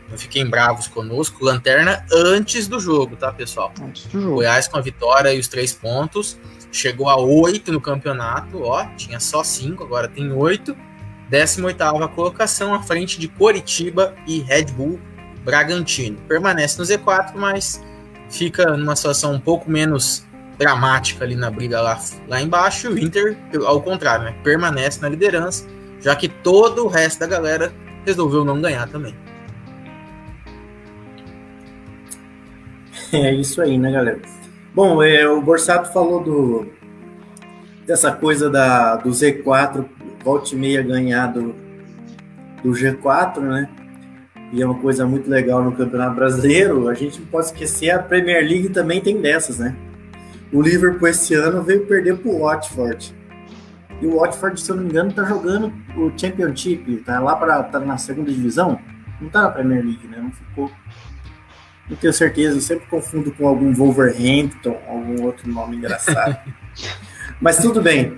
[SPEAKER 2] Não fiquem bravos conosco. Lanterna antes do jogo, tá, pessoal? Antes do jogo. Goiás com a vitória e os três pontos. Chegou a oito no campeonato, ó. Tinha só cinco, agora tem oito. 18 colocação à frente de Coritiba e Red Bull Bragantino. Permanece no Z4, mas fica numa situação um pouco menos dramática ali na briga lá, lá embaixo. O Inter, ao contrário, né, permanece na liderança, já que todo o resto da galera resolveu não ganhar também.
[SPEAKER 3] É isso aí, né, galera? Bom, é, o Borsato falou do, dessa coisa da, do Z4, volta e meia ganhar do, do G4, né? E é uma coisa muito legal no Campeonato Brasileiro. A gente não pode esquecer, a Premier League também tem dessas, né? O Liverpool esse ano veio perder pro Watford. E o Watford, se eu não me engano, tá jogando o Championship, tá lá para tá na segunda divisão. Não tá na Premier League, né? Não ficou. Não tenho certeza, eu sempre confundo com algum Wolverhampton, algum outro nome engraçado. Mas tudo bem.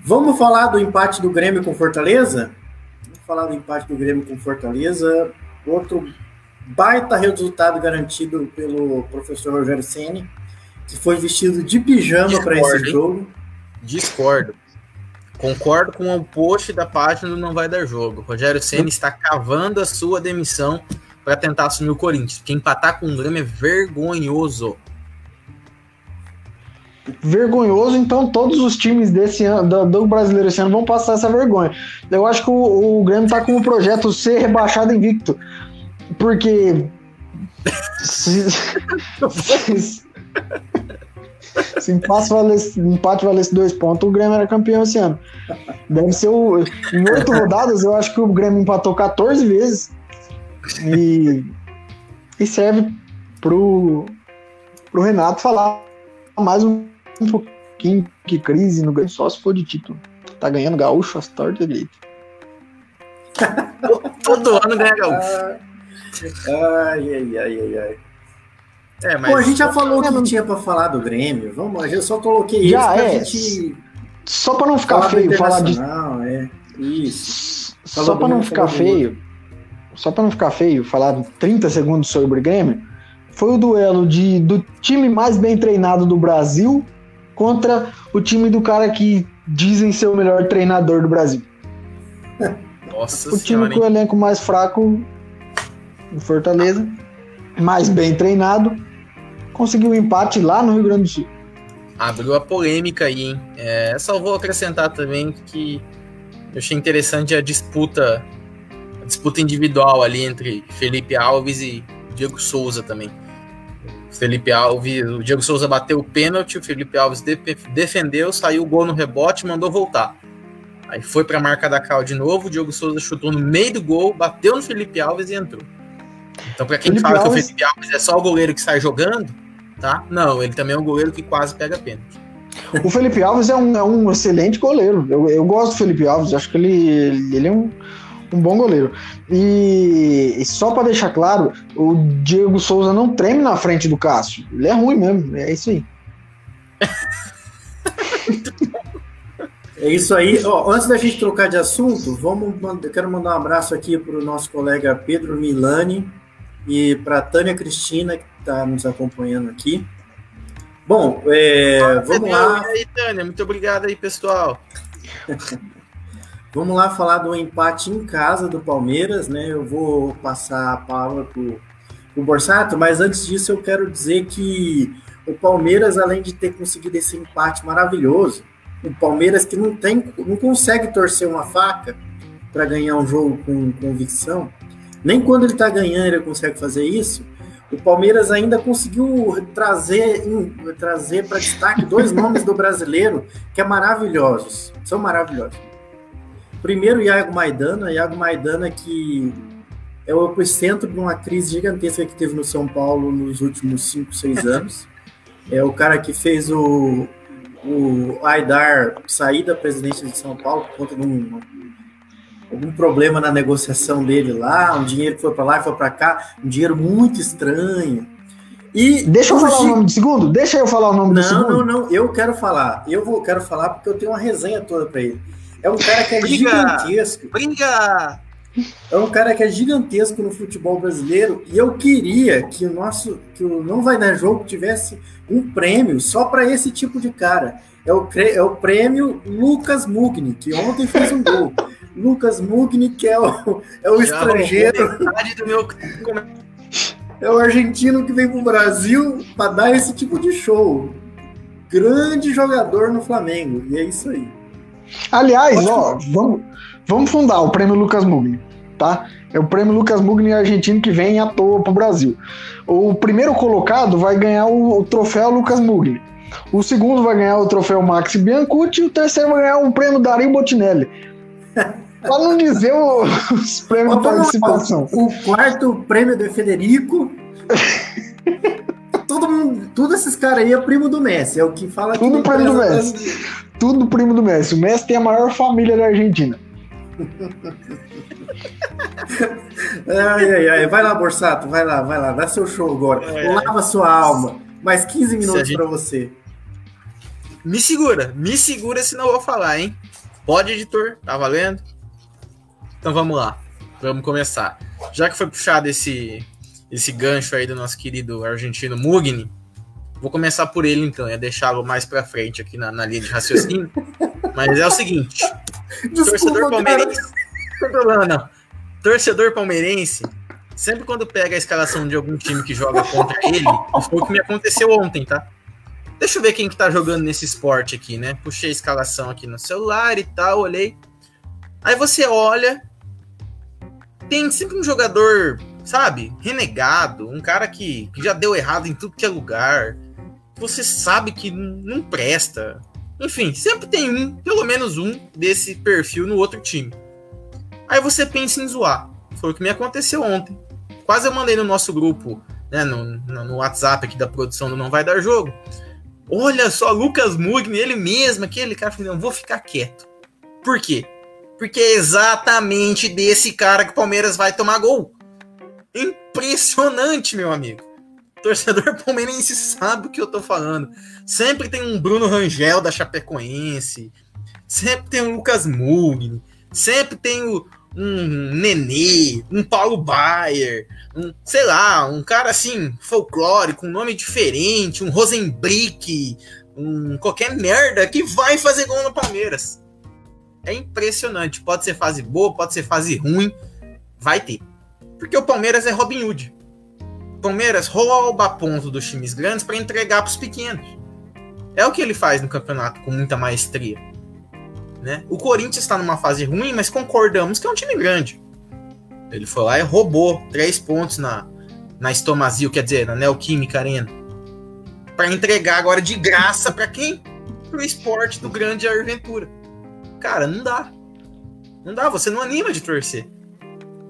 [SPEAKER 3] Vamos falar do empate do Grêmio com Fortaleza? Vamos falar do empate do Grêmio com Fortaleza. Outro baita resultado garantido pelo professor Rogério Ceni que foi vestido de pijama para esse jogo.
[SPEAKER 2] Discordo. Concordo com o post da página do Não Vai Dar Jogo. Rogério Senna está cavando a sua demissão para tentar assumir o Corinthians. Porque empatar com o Grêmio é vergonhoso.
[SPEAKER 4] Vergonhoso, então todos os times desse ano, do, do brasileiro esse ano vão passar essa vergonha. Eu acho que o, o Grêmio está com o projeto ser rebaixado invicto. Porque. se, Se empate valesse, empate valesse dois pontos, o Grêmio era campeão esse ano. Deve ser o. Em oito rodadas, eu acho que o Grêmio empatou 14 vezes. E, e serve pro, pro Renato falar mais um, um pouquinho que crise no Grêmio, só se for de título. Tá ganhando gaúcho as tortas dele.
[SPEAKER 2] Todo ano ganha gaúcho.
[SPEAKER 3] Ai, ai, ai, ai, ai. É, mas... Pô, a gente já falou o que tinha para falar do Grêmio. Vamos, eu só coloquei já isso pra é. gente.
[SPEAKER 4] Só para não ficar feio falar de.
[SPEAKER 3] É. Isso.
[SPEAKER 4] Falou só para não ficar feio. Só para não ficar feio, falar 30 segundos sobre o Grêmio. Foi o duelo de, do time mais bem treinado do Brasil contra o time do cara que dizem ser o melhor treinador do Brasil.
[SPEAKER 2] Nossa
[SPEAKER 4] o time com o elenco mais fraco, o Fortaleza, mais bem treinado, conseguiu um empate lá no Rio Grande do Sul.
[SPEAKER 2] Abriu a polêmica aí, hein? É, só vou acrescentar também que eu achei interessante a disputa, disputa individual ali entre Felipe Alves e Diego Souza também. O Felipe Alves, o Diego Souza bateu o pênalti, o Felipe Alves de, defendeu, saiu o gol no rebote, mandou voltar. Aí foi para a marca da Cal de novo, o Diogo Souza chutou no meio do gol, bateu no Felipe Alves e entrou. Então, para quem Felipe fala Alves... que o Felipe Alves é só o goleiro que sai jogando, tá? Não, ele também é um goleiro que quase pega pênalti.
[SPEAKER 4] O Felipe Alves é um, é um excelente goleiro. Eu, eu gosto do Felipe Alves, acho que ele, ele é um, um bom goleiro. E, e só para deixar claro, o Diego Souza não treme na frente do Cássio. Ele é ruim mesmo, é isso aí.
[SPEAKER 3] É isso aí. Ó, antes da gente trocar de assunto, vamos, eu quero mandar um abraço aqui para o nosso colega Pedro Milani e para Tânia Cristina, que está nos acompanhando aqui. Bom, é, vamos lá.
[SPEAKER 2] Aí, Tânia, muito obrigado aí, pessoal.
[SPEAKER 3] vamos lá falar do empate em casa do Palmeiras, né? Eu vou passar a palavra para o Borsato, mas antes disso eu quero dizer que o Palmeiras, além de ter conseguido esse empate maravilhoso, o Palmeiras que não tem, não consegue torcer uma faca para ganhar um jogo com convicção. Nem quando ele está ganhando ele consegue fazer isso. O Palmeiras ainda conseguiu trazer trazer para destaque dois nomes do brasileiro que é maravilhosos, são maravilhosos. Primeiro, Iago Maidana, Iago Maidana que é o epicentro de uma crise gigantesca que teve no São Paulo nos últimos 5, 6 anos. É o cara que fez o, o Aidar sair da presidência de São Paulo por conta de um, algum problema na negociação dele lá, um dinheiro que foi para lá e foi para cá, um dinheiro muito estranho.
[SPEAKER 4] E deixa eu falar o nome do segundo? Deixa eu falar o nome
[SPEAKER 3] não,
[SPEAKER 4] do segundo.
[SPEAKER 3] Não, não, não, eu quero falar. Eu vou quero falar porque eu tenho uma resenha toda para ele. É um cara que é Briga! gigantesco.
[SPEAKER 2] Brinca!
[SPEAKER 3] É um cara que é gigantesco no futebol brasileiro e eu queria que o nosso que o não vai dar jogo tivesse um prêmio só para esse tipo de cara. É o, é o prêmio Lucas Mugni, que ontem fez um gol. Lucas Mugni, que é o, é o estrangeiro. Meu... É o argentino que vem para o Brasil para dar esse tipo de show. Grande jogador no Flamengo. E é isso aí.
[SPEAKER 4] Aliás, ó, vamos, vamos fundar o prêmio Lucas Mugni tá? É o prêmio Lucas Mugni argentino que vem à toa pro Brasil. O primeiro colocado vai ganhar o, o troféu Lucas Mugni. O segundo vai ganhar o troféu Max Biancucci e o terceiro vai ganhar o prêmio Dario Botinelli. Para não dizer o, os prêmios de participação.
[SPEAKER 3] O quarto prêmio de Federico. Todo mundo, tudo esses caras aí é primo do Messi, é o que fala
[SPEAKER 4] Tudo primo do Messi. Tudo primo do Messi. O Messi tem a maior família da Argentina
[SPEAKER 3] ai, ai, ai. Vai lá, Borsato, vai lá, vai lá, dá seu show agora. É, Lava sua alma. Mais 15 minutos gente... para você.
[SPEAKER 2] Me segura, me segura, senão eu vou falar, hein? Pode, editor? Tá valendo? Então vamos lá, vamos começar. Já que foi puxado esse, esse gancho aí do nosso querido argentino Mugni, vou começar por ele então, ia deixá-lo mais para frente aqui na, na linha de raciocínio. Mas é o seguinte: Desculpa, torcedor palmeirense. Não tem problema, não. Torcedor palmeirense, sempre quando pega a escalação de algum time que joga contra ele, foi o que me aconteceu ontem, tá? Deixa eu ver quem que tá jogando nesse esporte aqui, né? Puxei a escalação aqui no celular e tal, olhei. Aí você olha, tem sempre um jogador, sabe, renegado, um cara que, que já deu errado em tudo que é lugar. Você sabe que não presta. Enfim, sempre tem um, pelo menos um, desse perfil no outro time. Aí você pensa em zoar. Foi o que me aconteceu ontem. Quase eu mandei no nosso grupo, né, no, no WhatsApp aqui da produção do Não Vai Dar Jogo. Olha só, Lucas Mugni, ele mesmo, aquele cara, falou, não, vou ficar quieto. Por quê? Porque é exatamente desse cara que o Palmeiras vai tomar gol. Impressionante, meu amigo torcedor palmeirense sabe o que eu tô falando. Sempre tem um Bruno Rangel da Chapecoense, sempre tem um Lucas Mugni, sempre tem um Nenê, um Paulo Baier, um, sei lá, um cara assim, folclórico, um nome diferente, um Rosenbrick, um qualquer merda que vai fazer gol no Palmeiras. É impressionante. Pode ser fase boa, pode ser fase ruim, vai ter. Porque o Palmeiras é Robin Hood. Palmeiras rouba ponto dos times grandes para entregar para os pequenos. É o que ele faz no campeonato com muita maestria. Né? O Corinthians está numa fase ruim, mas concordamos que é um time grande. Ele foi lá e roubou três pontos na, na Estomazil, quer dizer, na Neoquímica Arena, para entregar agora de graça para quem? Pro esporte do grande Aventura. Cara, não dá. Não dá, você não anima de torcer.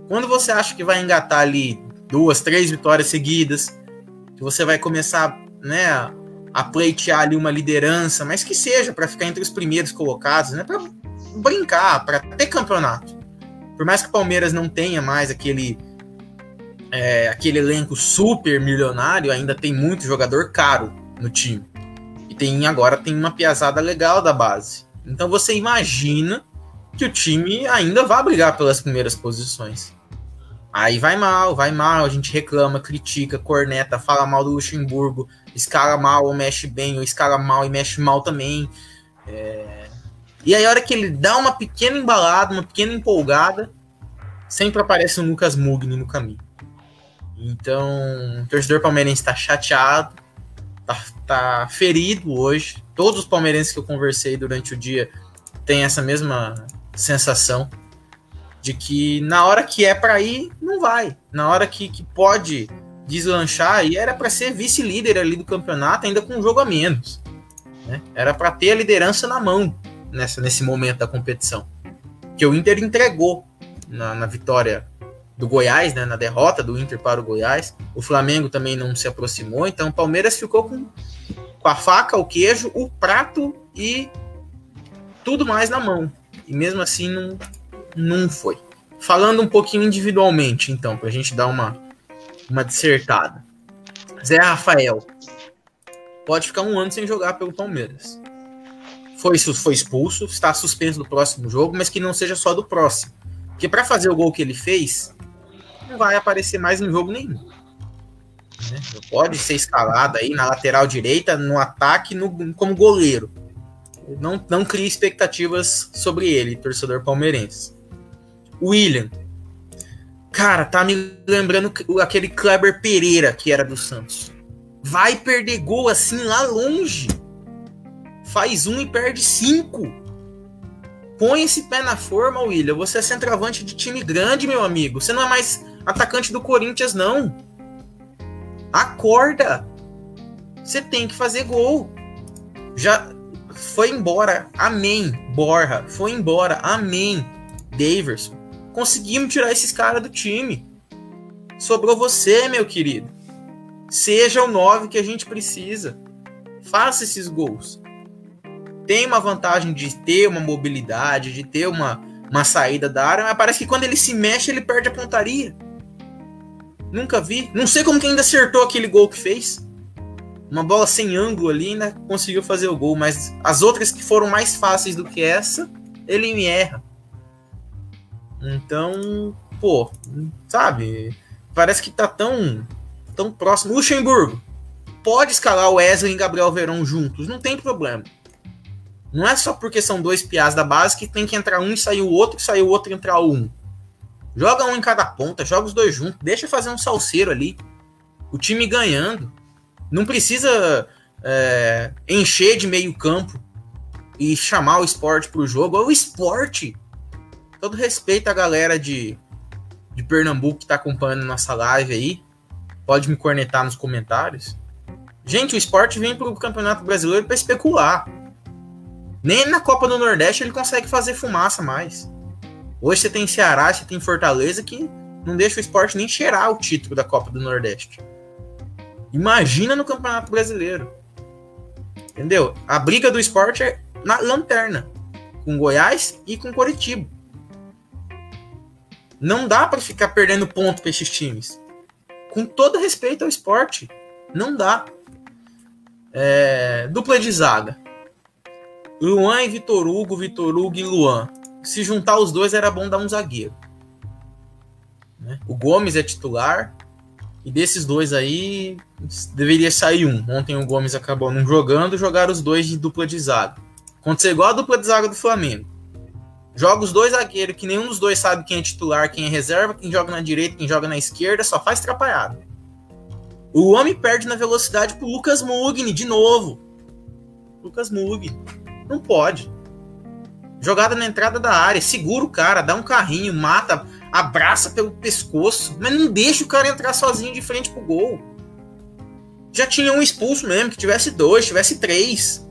[SPEAKER 2] Quando você acha que vai engatar ali duas, três vitórias seguidas, que você vai começar, né, a pleitear ali uma liderança, mas que seja para ficar entre os primeiros colocados, né, para brincar, para ter campeonato. Por mais que o Palmeiras não tenha mais aquele é, aquele elenco super milionário, ainda tem muito jogador caro no time. E tem agora tem uma piazada legal da base. Então você imagina que o time ainda vai brigar pelas primeiras posições. Aí vai mal, vai mal, a gente reclama, critica, corneta, fala mal do Luxemburgo, escala mal ou mexe bem, ou escala mal e mexe mal também. É... E aí a hora que ele dá uma pequena embalada, uma pequena empolgada, sempre aparece um Lucas Mugni no caminho. Então, o torcedor palmeirense está chateado, tá, tá ferido hoje. Todos os palmeirenses que eu conversei durante o dia têm essa mesma sensação de que na hora que é para ir, não vai. Na hora que, que pode deslanchar, e era para ser vice-líder ali do campeonato, ainda com um jogo a menos. Né? Era para ter a liderança na mão nessa, nesse momento da competição. Que o Inter entregou na, na vitória do Goiás, né, na derrota do Inter para o Goiás. O Flamengo também não se aproximou, então o Palmeiras ficou com, com a faca, o queijo, o prato e tudo mais na mão. E mesmo assim não, não foi. Falando um pouquinho individualmente, então, para a gente dar uma, uma dissertada. Zé Rafael pode ficar um ano sem jogar pelo Palmeiras. Foi, foi expulso, está suspenso do próximo jogo, mas que não seja só do próximo. Porque para fazer o gol que ele fez, não vai aparecer mais em jogo nenhum. Né? Pode ser escalado aí na lateral direita, no ataque, no, como goleiro. Não, não crie expectativas sobre ele, torcedor palmeirense. William. Cara, tá me lembrando aquele Kleber Pereira que era do Santos. Vai perder gol assim lá longe. Faz um e perde cinco. Põe esse pé na forma, William. Você é centroavante de time grande, meu amigo. Você não é mais atacante do Corinthians, não. Acorda. Você tem que fazer gol. Já foi embora. Amém. Borra. Foi embora. Amém. Daverson. Conseguimos tirar esses caras do time. Sobrou você, meu querido. Seja o 9 que a gente precisa. Faça esses gols. Tem uma vantagem de ter uma mobilidade, de ter uma, uma saída da área, mas parece que quando ele se mexe, ele perde a pontaria. Nunca vi. Não sei como que ainda acertou aquele gol que fez. Uma bola sem ângulo ali, né? Conseguiu fazer o gol. Mas as outras que foram mais fáceis do que essa, ele me erra. Então, pô, sabe? Parece que tá tão, tão próximo. Luxemburgo pode escalar o Wesley e Gabriel Verão juntos, não tem problema. Não é só porque são dois piás da base que tem que entrar um e sair o outro, e sair o outro e entrar um. Joga um em cada ponta, joga os dois juntos, deixa fazer um salseiro ali. O time ganhando. Não precisa é, encher de meio campo e chamar o esporte pro jogo. É o esporte. Todo respeito à galera de, de Pernambuco que tá acompanhando nossa live aí. Pode me cornetar nos comentários. Gente, o esporte vem pro Campeonato Brasileiro para especular. Nem na Copa do Nordeste ele consegue fazer fumaça mais. Hoje você tem Ceará, você tem Fortaleza que não deixa o esporte nem cheirar o título da Copa do Nordeste. Imagina no Campeonato Brasileiro. Entendeu? A briga do esporte é na lanterna. Com Goiás e com Coritiba. Não dá para ficar perdendo ponto para esses times. Com todo respeito ao esporte. Não dá. É, dupla de zaga. Luan e Vitor Hugo, Vitor Hugo e Luan se juntar os dois era bom dar um zagueiro. Né? O Gomes é titular. E desses dois aí, deveria sair um. Ontem o Gomes acabou não jogando, jogaram os dois de dupla de zaga. Aconteceu igual a dupla de zaga do Flamengo. Joga os dois zagueiros, que nenhum dos dois sabe quem é titular, quem é reserva, quem joga na direita, quem joga na esquerda, só faz atrapalhado. O homem perde na velocidade pro Lucas Mugni, de novo. Lucas Mugni. Não pode. Jogada na entrada da área, segura o cara, dá um carrinho, mata, abraça pelo pescoço, mas não deixa o cara entrar sozinho de frente pro gol. Já tinha um expulso mesmo, que tivesse dois, tivesse três.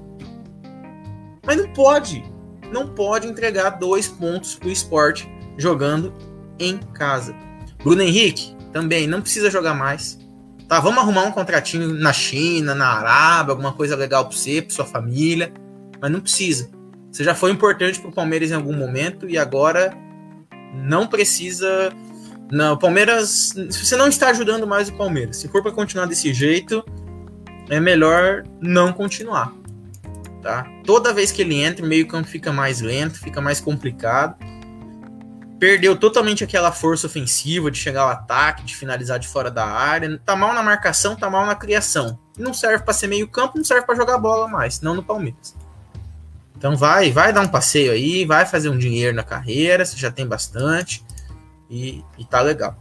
[SPEAKER 2] Mas não pode. Não pode entregar dois pontos pro esporte jogando em casa. Bruno Henrique também não precisa jogar mais. Tá, vamos arrumar um contratinho na China, na Arábia, alguma coisa legal para você, para sua família, mas não precisa. Você já foi importante para o Palmeiras em algum momento e agora não precisa. Não, o Palmeiras. Você não está ajudando mais o Palmeiras. Se for para continuar desse jeito, é melhor não continuar. Tá? Toda vez que ele entra, o meio-campo fica mais lento, fica mais complicado perdeu totalmente aquela força ofensiva de chegar ao ataque, de finalizar de fora da área. Tá mal na marcação, tá mal na criação. Não serve para ser meio campo, não serve para jogar bola mais, não no Palmeiras. Então vai, vai dar um passeio aí, vai fazer um dinheiro na carreira, você já tem bastante e, e tá legal.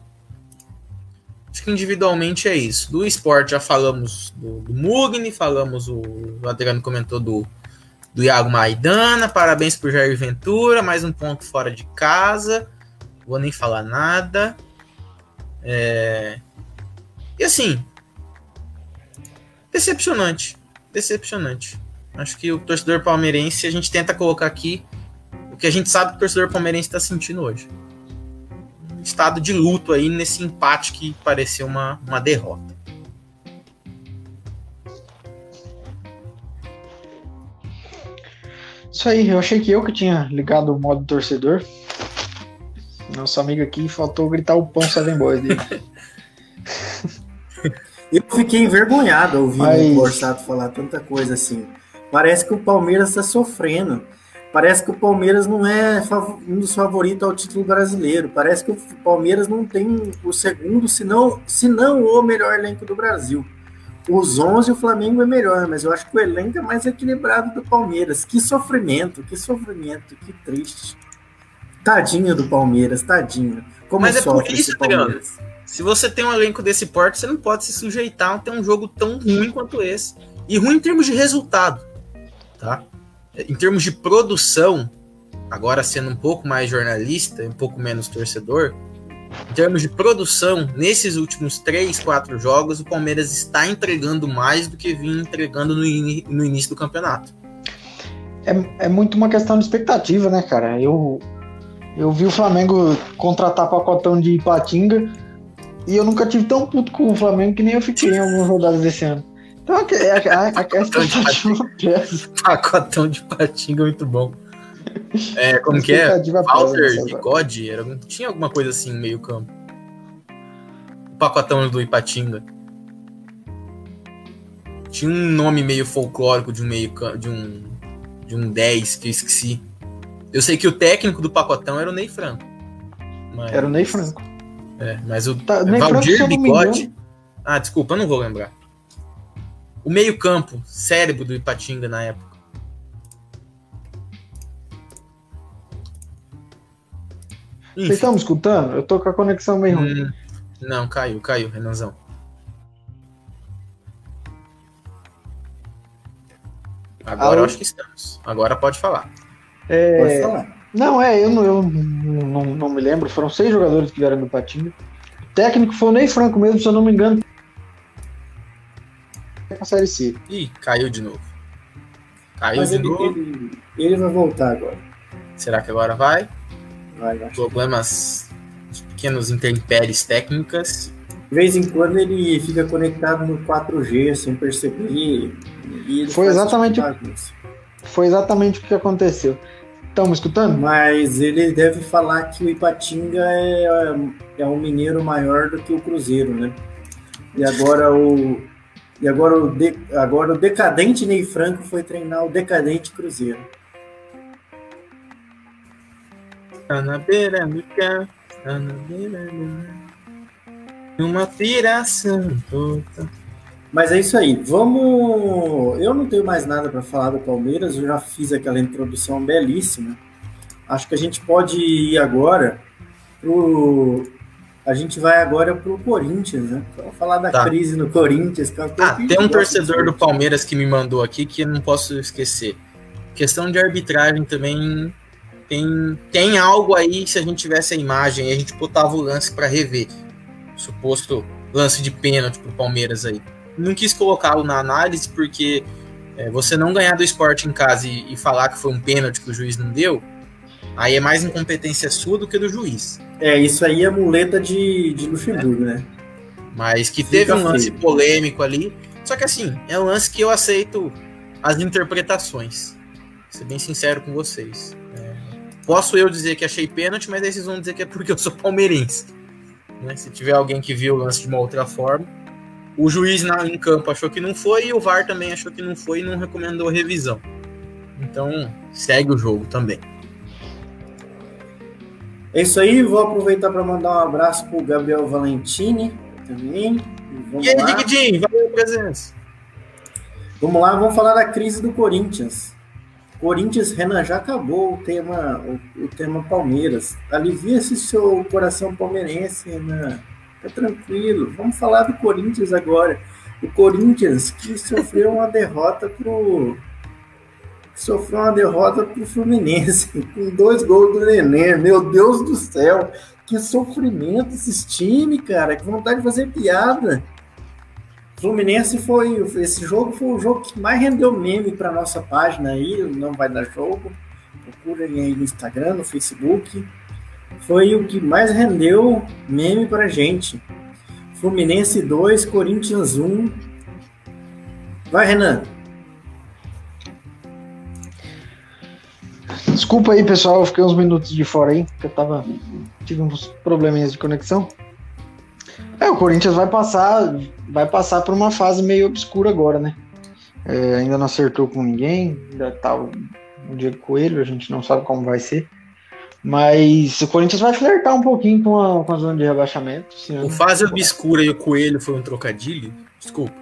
[SPEAKER 2] Acho que individualmente é isso. Do esporte já falamos do, do Mugni, falamos, o, o Adriano comentou do, do Iago Maidana. Parabéns pro Jair Ventura, mais um ponto fora de casa. Vou nem falar nada. É... E assim, decepcionante. Decepcionante. Acho que o torcedor palmeirense, a gente tenta colocar aqui o que a gente sabe que o torcedor palmeirense está sentindo hoje. Estado de luto aí nesse empate que pareceu uma, uma derrota.
[SPEAKER 4] Isso aí, eu achei que eu que tinha ligado o modo torcedor. Nosso amigo aqui faltou gritar o pão Seven Boys dele.
[SPEAKER 3] eu fiquei envergonhado ouvindo Mas... o Borsato falar tanta coisa assim. Parece que o Palmeiras está sofrendo. Parece que o Palmeiras não é um dos favoritos ao título brasileiro. Parece que o Palmeiras não tem o segundo, se não, se não o melhor elenco do Brasil. Os 11 o Flamengo é melhor, mas eu acho que o elenco é mais equilibrado do Palmeiras. Que sofrimento, que sofrimento, que triste. Tadinho do Palmeiras, tadinho.
[SPEAKER 2] Como mas é por isso, Adriano. Se você tem um elenco desse porte, você não pode se sujeitar a ter um jogo tão ruim quanto esse. E ruim em termos de resultado, tá? Em termos de produção, agora sendo um pouco mais jornalista, um pouco menos torcedor, em termos de produção, nesses últimos três, quatro jogos, o Palmeiras está entregando mais do que vinha entregando no, in no início do campeonato.
[SPEAKER 4] É, é muito uma questão de expectativa, né, cara? Eu, eu vi o Flamengo contratar pacotão de Ipatinga e eu nunca tive tão puto com o Flamengo que nem eu fiquei em algumas rodadas desse ano. Então, é, a, a, a, a expectativa
[SPEAKER 2] pesa. Pacotão de Ipatinga é muito bom. É, como que é? Walter de God? Era, tinha alguma coisa assim no meio campo. O pacotão do Ipatinga. Tinha um nome meio folclórico de um meio de um de um 10 que eu esqueci. Eu sei que o técnico do pacotão era o Ney Franco.
[SPEAKER 4] Mas... Era o Ney Franco.
[SPEAKER 2] É, mas o tá, Valdir Bigode. Ah, desculpa, eu não vou lembrar. O meio-campo, cérebro do Ipatinga na época.
[SPEAKER 4] Vocês estão me escutando? Eu tô com a conexão meio ruim. Hum,
[SPEAKER 2] não, caiu, caiu, Renanzão. Agora Alô? eu acho que estamos. Agora pode falar.
[SPEAKER 4] É... Pode falar. Não, é, eu, não, eu não, não me lembro. Foram seis jogadores que vieram do Patinho. O técnico foi o Ney Franco mesmo, se eu não me engano.
[SPEAKER 2] A série C. Ih, caiu de novo.
[SPEAKER 3] Caiu Mas de ele, novo. Ele, ele vai voltar agora.
[SPEAKER 2] Será que agora vai? Vai, vai. Problemas, pequenos intempéries técnicas.
[SPEAKER 3] De vez em quando ele fica conectado no 4G sem perceber.
[SPEAKER 4] foi exatamente, foi exatamente o que aconteceu. Estão me escutando?
[SPEAKER 3] Mas ele deve falar que o Ipatinga é, é um mineiro maior do que o Cruzeiro, né? E agora o e agora o, de, agora o decadente Ney Franco foi treinar o decadente Cruzeiro.
[SPEAKER 2] Tá na beira do carro, tá na beira do. Uma piração toda.
[SPEAKER 3] Mas é isso aí. Vamos. Eu não tenho mais nada para falar do Palmeiras. Eu já fiz aquela introdução belíssima. Acho que a gente pode ir agora pro. A gente vai agora pro Corinthians, né? Vamos falar da tá. crise no Corinthians.
[SPEAKER 2] Que é ah, tem um torcedor do Palmeiras que me mandou aqui que eu não posso esquecer. Questão de arbitragem também tem, tem algo aí, se a gente tivesse a imagem, a gente botava o lance para rever. Suposto lance de pênalti pro Palmeiras aí. Não quis colocá-lo na análise porque é, você não ganhar do esporte em casa e, e, falar que foi um pênalti que o juiz não deu, aí é mais incompetência sua do que do juiz.
[SPEAKER 3] É, isso aí é muleta de, de Luxemburgo, é. né?
[SPEAKER 2] Mas que teve Fica um lance feio. polêmico ali. Só que assim, é um lance que eu aceito as interpretações. Vou ser bem sincero com vocês. É, posso eu dizer que achei pênalti, mas aí vocês vão dizer que é porque eu sou palmeirense. Né? Se tiver alguém que viu o lance de uma outra forma. O juiz na, em campo achou que não foi e o VAR também achou que não foi e não recomendou revisão. Então, segue o jogo também.
[SPEAKER 3] É isso aí, vou aproveitar para mandar um abraço para o Gabriel Valentini também.
[SPEAKER 2] Vamos e aí, Digidinho, valeu a presença.
[SPEAKER 3] Vamos lá, vamos falar da crise do Corinthians. Corinthians, Renan, já acabou o tema, o, o tema Palmeiras. Alivia-se seu coração palmeirense, Renan. Tá tranquilo. Vamos falar do Corinthians agora. O Corinthians que sofreu uma derrota pro sofreu uma derrota pro Fluminense com dois gols do Nenê. Meu Deus do céu, que sofrimento esses times, cara. Que vontade de fazer piada. Fluminense foi. Esse jogo foi o jogo que mais rendeu meme para nossa página aí, não vai dar jogo. Procurem aí no Instagram, no Facebook. Foi o que mais rendeu meme pra gente. Fluminense 2, Corinthians 1. Vai, Renan.
[SPEAKER 4] Desculpa aí, pessoal, eu fiquei uns minutos de fora aí, porque eu tava. tive uns probleminhas de conexão. É, o Corinthians vai passar, vai passar por uma fase meio obscura agora, né? É, ainda não acertou com ninguém, ainda tá o, o Diego Coelho, a gente não sabe como vai ser. Mas o Corinthians vai flertar um pouquinho com a, com a zona de rebaixamento.
[SPEAKER 2] O fase obscura e o Coelho foi um trocadilho? Desculpa.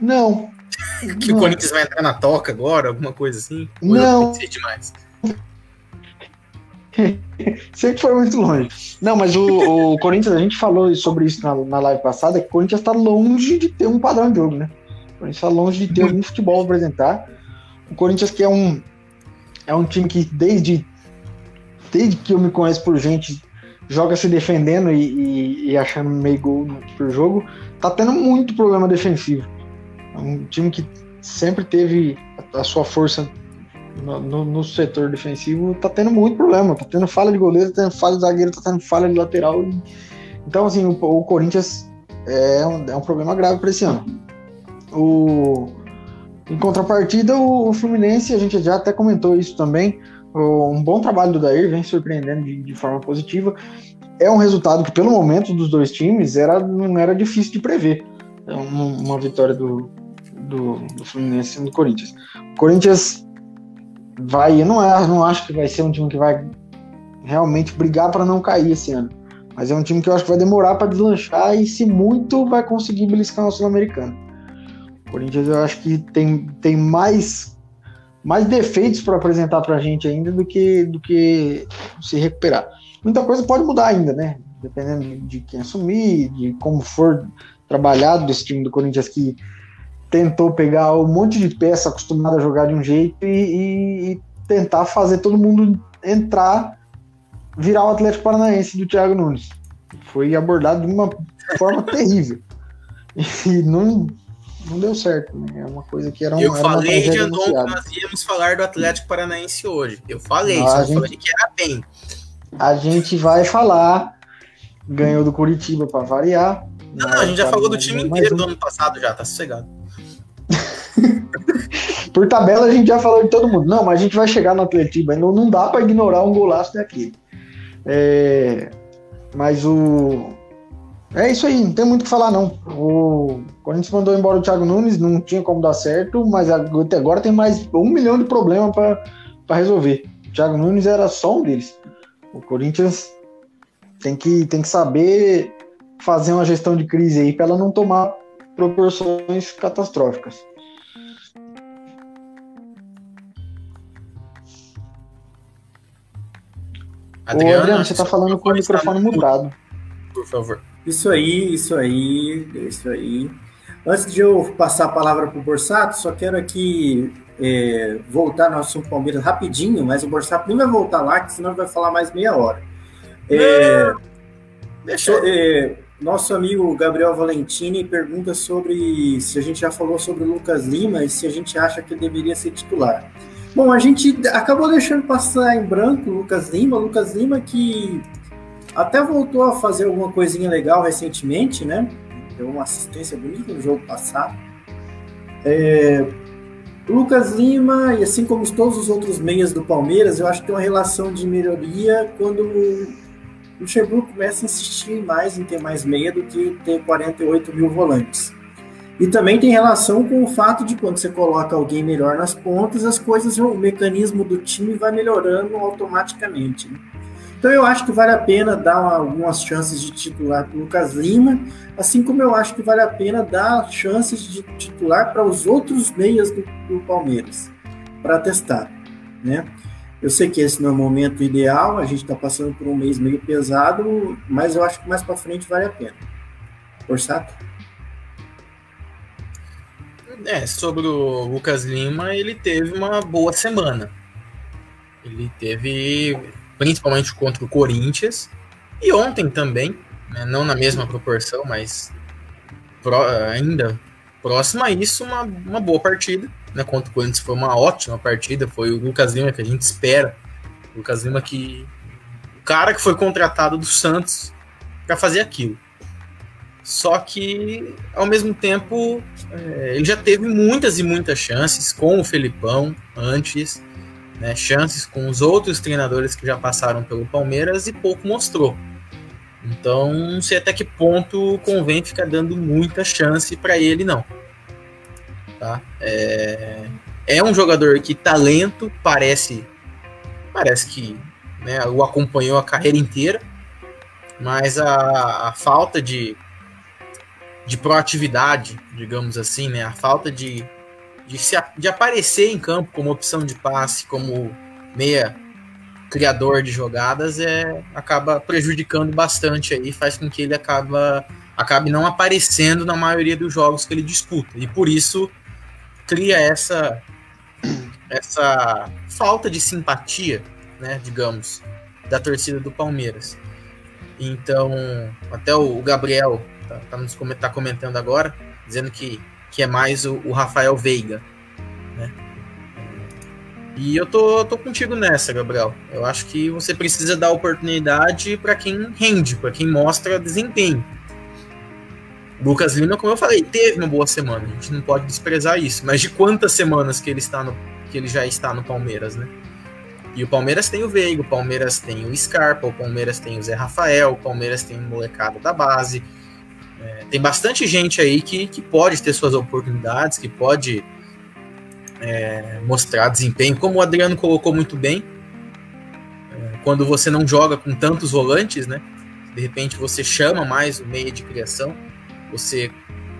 [SPEAKER 4] Não.
[SPEAKER 2] que não. o Corinthians vai entrar na toca agora, alguma coisa assim?
[SPEAKER 4] Não. demais. Sempre foi muito longe. Não, mas o, o, Corinthians, a gente falou sobre isso na, na live passada, que o Corinthians está longe de ter um padrão de jogo, né? O Corinthians está longe de ter algum futebol a apresentar. O Corinthians que é um, é um time que desde, desde que eu me conheço por gente, joga se defendendo e, e, e achando meio gol por jogo, tá tendo muito problema defensivo. É um time que sempre teve a sua força no, no, setor defensivo tá tendo muito problema. Tá tendo falha de goleiro, tá tendo falha de zagueiro, tá tendo falha de lateral. Então, assim, o, o Corinthians é um, é um problema grave para esse ano. O, em contrapartida, o, o, Fluminense, a gente já até comentou isso também. O, um bom trabalho do Dair vem surpreendendo de, de forma positiva. É um resultado que, pelo momento dos dois times, era, não era difícil de prever. É uma, uma vitória do, do, do Fluminense e do Corinthians. O Corinthians vai, eu não, não acho que vai ser um time que vai realmente brigar para não cair esse ano. Mas é um time que eu acho que vai demorar para deslanchar e, se muito, vai conseguir beliscar o Sul-Americano. O Corinthians eu acho que tem, tem mais, mais defeitos para apresentar para a gente ainda do que, do que se recuperar. Muita coisa pode mudar ainda, né? Dependendo de quem assumir, de como for trabalhado desse time do Corinthians que tentou pegar um monte de peça acostumada a jogar de um jeito e, e, tentar fazer todo mundo entrar, virar o Atlético Paranaense do Thiago Nunes. Foi abordado de uma forma terrível. E não, não deu certo. Né? É uma coisa que era um.
[SPEAKER 2] Eu
[SPEAKER 4] era
[SPEAKER 2] falei, Jandon, que nós íamos falar do Atlético Paranaense hoje. Eu falei, não, só gente, falei que era bem.
[SPEAKER 4] A gente vai falar. Ganhou do Curitiba para variar.
[SPEAKER 2] Não, não, a gente já falou do time inteiro um. do ano passado já, tá sossegado.
[SPEAKER 4] Por tabela a gente já falou de todo mundo. Não, mas a gente vai chegar no Atletiba. Não, não dá para ignorar um golaço daqui. É, mas o. É isso aí, não tem muito o que falar, não. O Corinthians mandou embora o Thiago Nunes, não tinha como dar certo, mas agora tem mais um milhão de problemas para resolver. O Thiago Nunes era só um deles. O Corinthians tem que, tem que saber fazer uma gestão de crise aí para ela não tomar proporções catastróficas. Adriano, Ô, Adriano você está falando com o microfone mutado.
[SPEAKER 2] Por favor.
[SPEAKER 3] Isso aí, isso aí, isso aí. Antes de eu passar a palavra para o Borsato, só quero aqui é, voltar no assunto Palmeiras rapidinho, mas o Borsato nem vai voltar lá, que senão vai falar mais meia hora. É, deixa, é, nosso amigo Gabriel Valentini pergunta sobre se a gente já falou sobre o Lucas Lima e se a gente acha que deveria ser titular. Bom, a gente acabou deixando passar em branco o Lucas Lima. Lucas Lima que até voltou a fazer alguma coisinha legal recentemente, né? Deu uma assistência bonita no jogo passado. É, Lucas Lima, e assim como todos os outros meias do Palmeiras, eu acho que tem uma relação de melhoria quando Luxemburgo começa a insistir mais em ter mais meia do que ter 48 mil volantes. E também tem relação com o fato de quando você coloca alguém melhor nas pontas, as coisas, o mecanismo do time vai melhorando automaticamente. Né? Então eu acho que vale a pena dar uma, algumas chances de titular para o Lucas Lima, assim como eu acho que vale a pena dar chances de titular para os outros meias do, do Palmeiras, para testar. Né? Eu sei que esse não é o momento ideal, a gente está passando por um mês meio pesado, mas eu acho que mais para frente vale a pena. Orsato?
[SPEAKER 2] É, sobre o Lucas Lima, ele teve uma boa semana. Ele teve, principalmente contra o Corinthians, e ontem também, né, não na mesma proporção, mas pro, ainda próximo a isso, uma, uma boa partida. Né, contra o Corinthians foi uma ótima partida, foi o Lucas Lima que a gente espera. O Lucas Lima que. O cara que foi contratado do Santos para fazer aquilo. Só que, ao mesmo tempo, é, ele já teve muitas e muitas chances com o Felipão antes, né, chances com os outros treinadores que já passaram pelo Palmeiras e pouco mostrou. Então, não sei até que ponto convém ficar dando muita chance para ele, não. Tá? É, é um jogador que talento parece parece que né, o acompanhou a carreira inteira, mas a, a falta de de proatividade, digamos assim, né? A falta de, de, se, de aparecer em campo como opção de passe, como meia criador de jogadas, é, acaba prejudicando bastante aí, faz com que ele acaba, acabe não aparecendo na maioria dos jogos que ele disputa. E por isso cria essa, essa falta de simpatia, né, digamos, da torcida do Palmeiras. Então, até o Gabriel tá, tá, nos, tá comentando agora, dizendo que, que é mais o, o Rafael Veiga. Né? E eu tô, tô contigo nessa, Gabriel. Eu acho que você precisa dar oportunidade para quem rende, para quem mostra desempenho. Lucas Lima, como eu falei, teve uma boa semana. A gente não pode desprezar isso. Mas de quantas semanas que ele está no, que ele já está no Palmeiras, né? E o Palmeiras tem o Veiga, o Palmeiras tem o Scarpa, o Palmeiras tem o Zé Rafael, o Palmeiras tem o molecada da base, é, tem bastante gente aí que, que pode ter suas oportunidades, que pode é, mostrar desempenho, como o Adriano colocou muito bem. É, quando você não joga com tantos volantes, né? De repente você chama mais o meio de criação, você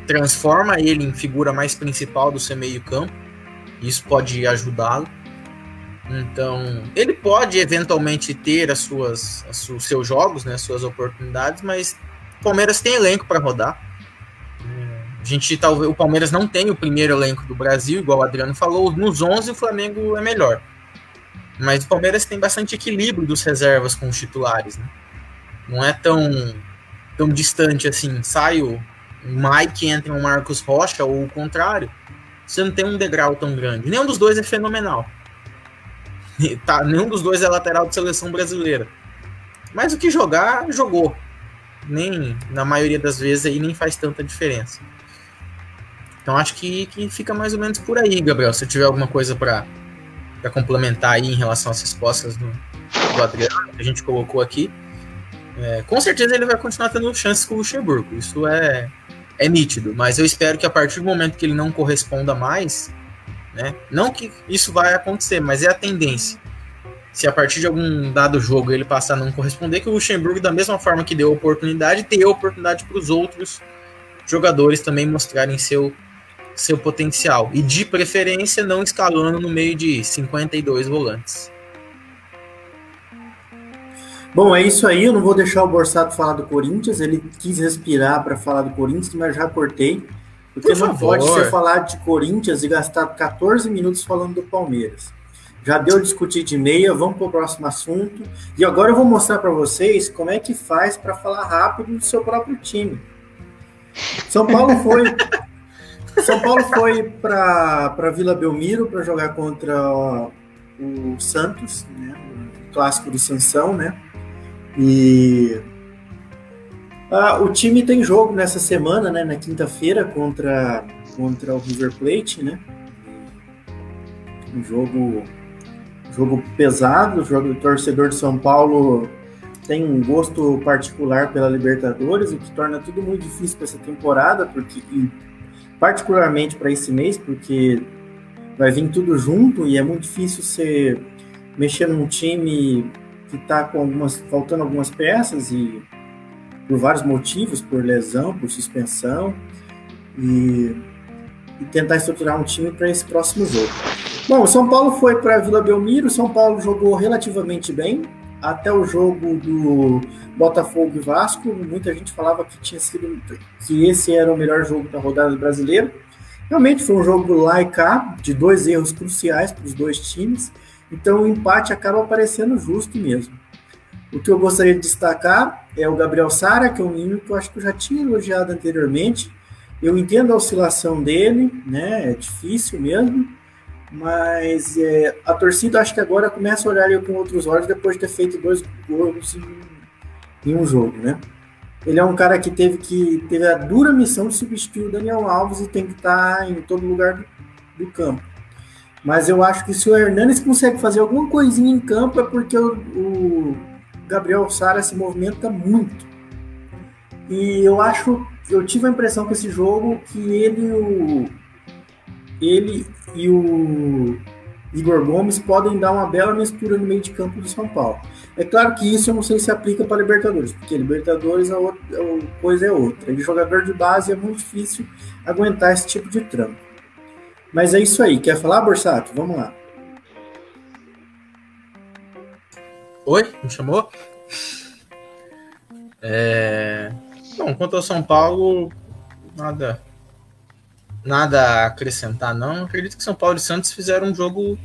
[SPEAKER 2] transforma ele em figura mais principal do seu meio-campo. Isso pode ajudá-lo. Então, ele pode eventualmente ter as suas, as, os seus jogos, né, as suas oportunidades, mas o Palmeiras tem elenco para rodar. A gente talvez o Palmeiras não tem o primeiro elenco do Brasil, igual o Adriano falou. Nos 11 o Flamengo é melhor. Mas o Palmeiras tem bastante equilíbrio dos reservas com os titulares, né? Não é tão tão distante assim. Sai o Mike entra o Marcos Rocha ou o contrário. Você não tem um degrau tão grande. Nenhum dos dois é fenomenal. Tá, nenhum dos dois é lateral de seleção brasileira. Mas o que jogar, jogou nem na maioria das vezes aí nem faz tanta diferença. Então acho que, que fica mais ou menos por aí, Gabriel. Se tiver alguma coisa para complementar aí em relação às respostas do, do Adriano que a gente colocou aqui, é, com certeza ele vai continuar tendo chances com o Luxemburgo. Isso é, é nítido. Mas eu espero que a partir do momento que ele não corresponda mais, né, não que isso vai acontecer, mas é a tendência se a partir de algum dado jogo ele passar a não corresponder, que o Luxemburgo, da mesma forma que deu oportunidade, tenha oportunidade para os outros jogadores também mostrarem seu, seu potencial. E de preferência não escalando no meio de 52 volantes.
[SPEAKER 3] Bom, é isso aí. Eu não vou deixar o Borsato falar do Corinthians. Ele quis respirar para falar do Corinthians, mas já cortei. Porque Por não pode ser falar de Corinthians e gastar 14 minutos falando do Palmeiras. Já deu discutir de meia, vamos para o próximo assunto. E agora eu vou mostrar para vocês como é que faz para falar rápido do seu próprio time. São Paulo foi São Paulo foi para Vila Belmiro para jogar contra o Santos, né? o clássico do Sansão, né? E ah, o time tem jogo nessa semana, né? Na quinta-feira contra contra o River Plate, né? Um jogo jogo pesado, o jogo do torcedor de São Paulo tem um gosto particular pela Libertadores, o que torna tudo muito difícil para essa temporada, porque particularmente para esse mês, porque vai vir tudo junto e é muito difícil você mexer num time que está com algumas faltando algumas peças e por vários motivos, por lesão, por suspensão e, e tentar estruturar um time para esse próximo jogo. Bom, o São Paulo foi para Vila Belmiro, o São Paulo jogou relativamente bem, até o jogo do Botafogo e Vasco, muita gente falava que tinha sido que esse era o melhor jogo da rodada brasileira. Realmente foi um jogo lá e cá, de dois erros cruciais para os dois times. Então o empate acaba parecendo justo mesmo. O que eu gostaria de destacar é o Gabriel Sara, que é um menino que eu acho que eu já tinha elogiado anteriormente. Eu entendo a oscilação dele, né? É difícil mesmo mas é, a torcida acho que agora começa a olhar ele com outros olhos depois de ter feito dois gols em, em, um jogo, né? Ele é um cara que teve que teve a dura missão de substituir o Daniel Alves e tem que estar em todo lugar do, do campo. Mas eu acho que se o Hernanes consegue fazer alguma coisinha em campo é porque o, o Gabriel Sara se movimenta muito. E eu acho, eu tive a impressão com esse jogo que ele o ele e o Igor Gomes podem dar uma bela mistura no meio de campo do São Paulo. É claro que isso eu não sei se aplica para Libertadores, porque Libertadores a, outra, a coisa é outra. E jogador de base é muito difícil aguentar esse tipo de trampo. Mas é isso aí. Quer falar, Borsato? Vamos lá.
[SPEAKER 2] Oi, me chamou? É... Bom, quanto ao São Paulo, nada nada a acrescentar, não. acredito que São Paulo e Santos fizeram um jogo.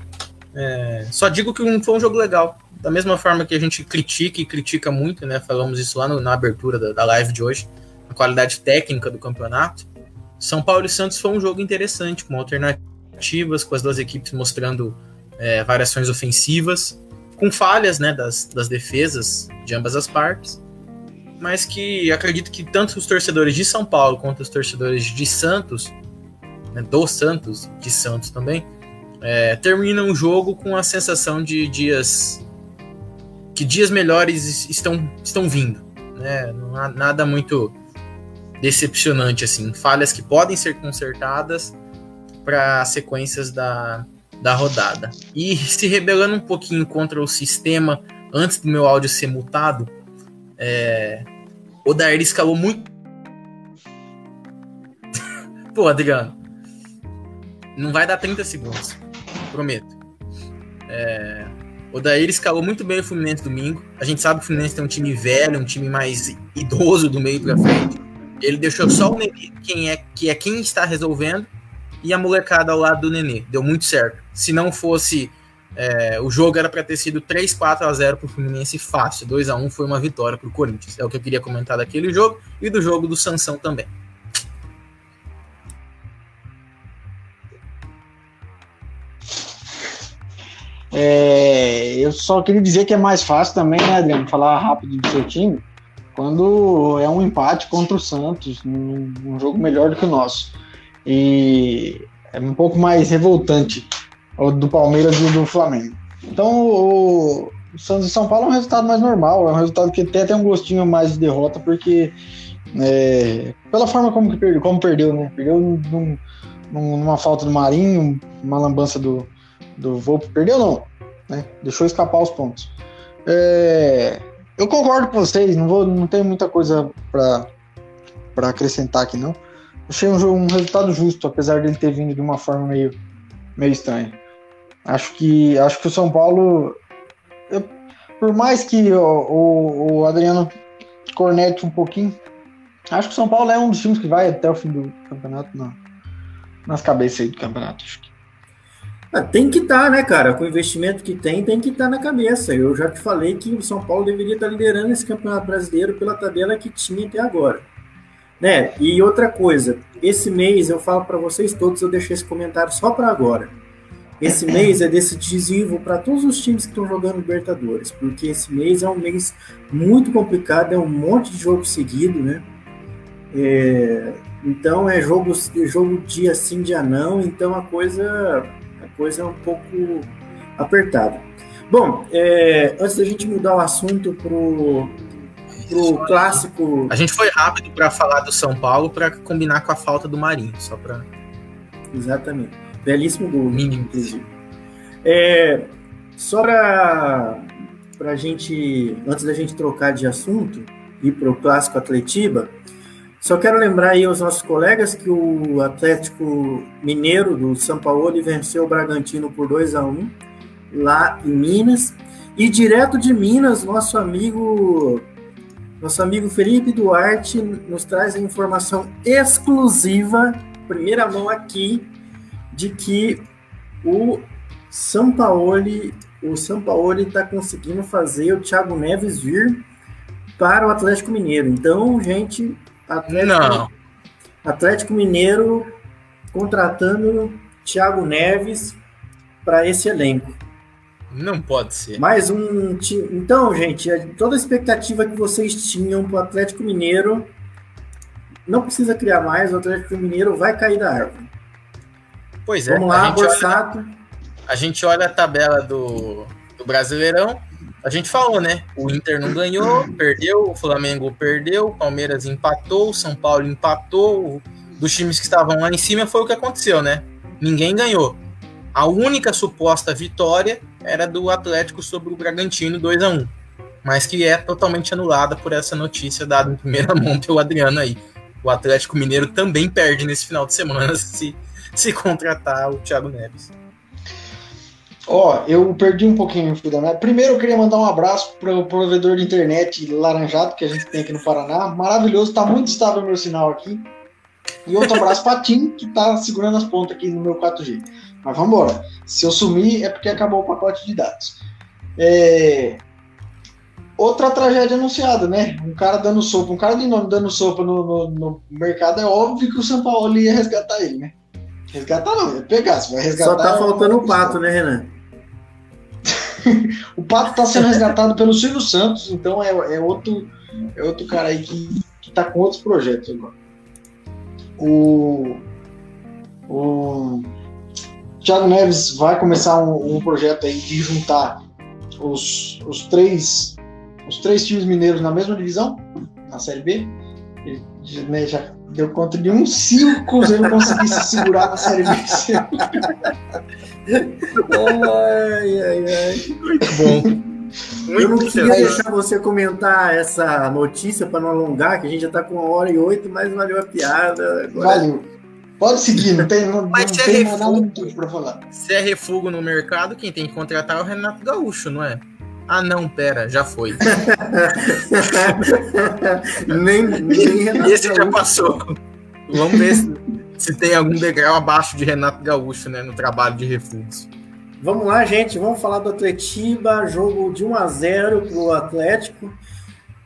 [SPEAKER 2] É... Só digo que foi um jogo legal. Da mesma forma que a gente critica e critica muito, né? Falamos isso lá no, na abertura da, da live de hoje, a qualidade técnica do campeonato. São Paulo e Santos foi um jogo interessante, com alternativas, com as duas equipes mostrando é, variações ofensivas, com falhas né, das, das defesas de ambas as partes, mas que acredito que tanto os torcedores de São Paulo quanto os torcedores de Santos né, do Santos, de Santos também, é, termina o jogo com a sensação de dias que dias melhores estão, estão vindo. Né? Não há nada muito decepcionante assim, falhas que podem ser consertadas para sequências da, da rodada. E se rebelando um pouquinho contra o sistema antes do meu áudio ser mutado, é, o Dair escalou muito. Pô, Adriano, não vai dar 30 segundos. Prometo. É, o Daír escalou muito bem o Fluminense domingo. A gente sabe que o Fluminense tem um time velho, um time mais idoso do meio para frente. Ele deixou só o Nenê, quem é, que é quem está resolvendo, e a molecada ao lado do Nenê. Deu muito certo. Se não fosse. É, o jogo era para ter sido 3 4 a 0 para o Fluminense fácil. 2 a 1 foi uma vitória para o Corinthians. É o que eu queria comentar daquele jogo e do jogo do Sansão também.
[SPEAKER 4] É, eu só queria dizer que é mais fácil também, né, Adriano, falar rápido do seu time, quando é um empate contra o Santos, num, um jogo melhor do que o nosso. E é um pouco mais revoltante o do Palmeiras e do Flamengo. Então, o, Santos e São Paulo é um resultado mais normal, é um resultado que tem até um gostinho mais de derrota, porque é, pela forma como, que perdeu, como perdeu, né? Perdeu num, numa falta do Marinho, uma lambança do, do Volpe. Perdeu não, né? Deixou escapar os pontos. É, eu concordo com vocês, não, vou, não tenho muita coisa para acrescentar aqui não. Achei um, um resultado justo, apesar dele ter vindo de uma forma meio, meio estranha. Acho que, acho que o São Paulo, eu, por mais que o, o, o Adriano cornete um pouquinho, Acho que o São Paulo é um dos times que vai até o fim do campeonato na, nas cabeças aí do campeonato. Acho que.
[SPEAKER 3] Ah, tem que estar, tá, né, cara? Com o investimento que tem, tem que estar tá na cabeça. Eu já te falei que o São Paulo deveria estar tá liderando esse campeonato brasileiro pela tabela que tinha até agora. Né? E outra coisa, esse mês eu falo para vocês todos, eu deixei esse comentário só para agora. Esse mês é decisivo para todos os times que estão jogando Libertadores, porque esse mês é um mês muito complicado, é um monte de jogo seguido, né? É, então é jogo, jogo dia sim, dia não, então a coisa, coisa é um pouco apertada. Bom, é, antes da gente mudar o assunto pro, pro clássico.
[SPEAKER 2] A gente foi rápido para falar do São Paulo para combinar com a falta do Marinho, só para.
[SPEAKER 3] Exatamente. Belíssimo gol, Mínimo. inclusive. É, só para a gente, antes da gente trocar de assunto, ir para o clássico Atletiba, só quero lembrar aí aos nossos colegas que o Atlético Mineiro do São Paulo venceu o Bragantino por 2 a 1 lá em Minas. E direto de Minas, nosso amigo nosso amigo Felipe Duarte nos traz a informação exclusiva, primeira mão aqui, de que o São Paulo, o São Paulo está conseguindo fazer o Thiago Neves vir para o Atlético Mineiro. Então, gente,
[SPEAKER 2] Atlético, Não.
[SPEAKER 3] Atlético Mineiro contratando Thiago Neves para esse elenco.
[SPEAKER 2] Não pode ser.
[SPEAKER 3] Mais um time. Então, gente, toda a expectativa que vocês tinham para o Atlético Mineiro não precisa criar mais. O Atlético Mineiro vai cair da árvore.
[SPEAKER 2] Pois é.
[SPEAKER 3] Vamos lá, Borsato.
[SPEAKER 2] a gente olha a tabela do, do Brasileirão. A gente falou, né? O Inter não ganhou, perdeu, o Flamengo perdeu, o Palmeiras empatou, o São Paulo empatou. Dos times que estavam lá em cima foi o que aconteceu, né? Ninguém ganhou. A única suposta vitória era do Atlético sobre o Bragantino 2 a 1 mas que é totalmente anulada por essa notícia dada em primeira mão pelo Adriano aí. O Atlético Mineiro também perde nesse final de semana se, se contratar o Thiago Neves.
[SPEAKER 4] Ó, eu perdi um pouquinho o fio da. Primeiro eu queria mandar um abraço para o provedor de internet laranjado que a gente tem aqui no Paraná. Maravilhoso, tá muito estável meu sinal aqui. E outro abraço para Tim, que tá segurando as pontas aqui no meu 4G. Mas vamos embora. Se eu sumir é porque acabou o pacote de dados. É... Outra tragédia anunciada, né? Um cara dando sopa, um cara de nome dando sopa no, no, no mercado, é óbvio que o São Paulo ia resgatar ele, né? Resgatar não, ia pegar, se vai resgatar.
[SPEAKER 3] Só tá faltando o pato, né, Renan?
[SPEAKER 4] o Pato está sendo resgatado pelo Silvio Santos, então é, é, outro, é outro cara aí que, que tá com outros projetos agora. O, o Thiago Neves vai começar um, um projeto aí de juntar os, os, três, os três times mineiros na mesma divisão, na Série B. Ele né, já deu conta de um cinco se ele conseguisse segurar na Série B.
[SPEAKER 3] ai, ai, ai. Muito bom. Muito eu não queria deixar você comentar essa notícia para não alongar, que a gente já está com uma hora e oito, mas valeu a piada.
[SPEAKER 4] Agora... Valeu. Pode seguir, não tem, não,
[SPEAKER 2] mas
[SPEAKER 4] não
[SPEAKER 2] se tem é nada para falar. Se é refugo no mercado, quem tem que contratar é o Renato Gaúcho, não é? Ah, não, pera, já foi.
[SPEAKER 3] nem, nem
[SPEAKER 2] Esse já passou. Vamos ver se, se tem algum degrau abaixo de Renato Gaúcho, né, no trabalho de refúgio.
[SPEAKER 3] Vamos lá, gente, vamos falar do Atletiba, jogo de 1 a 0 pro Atlético.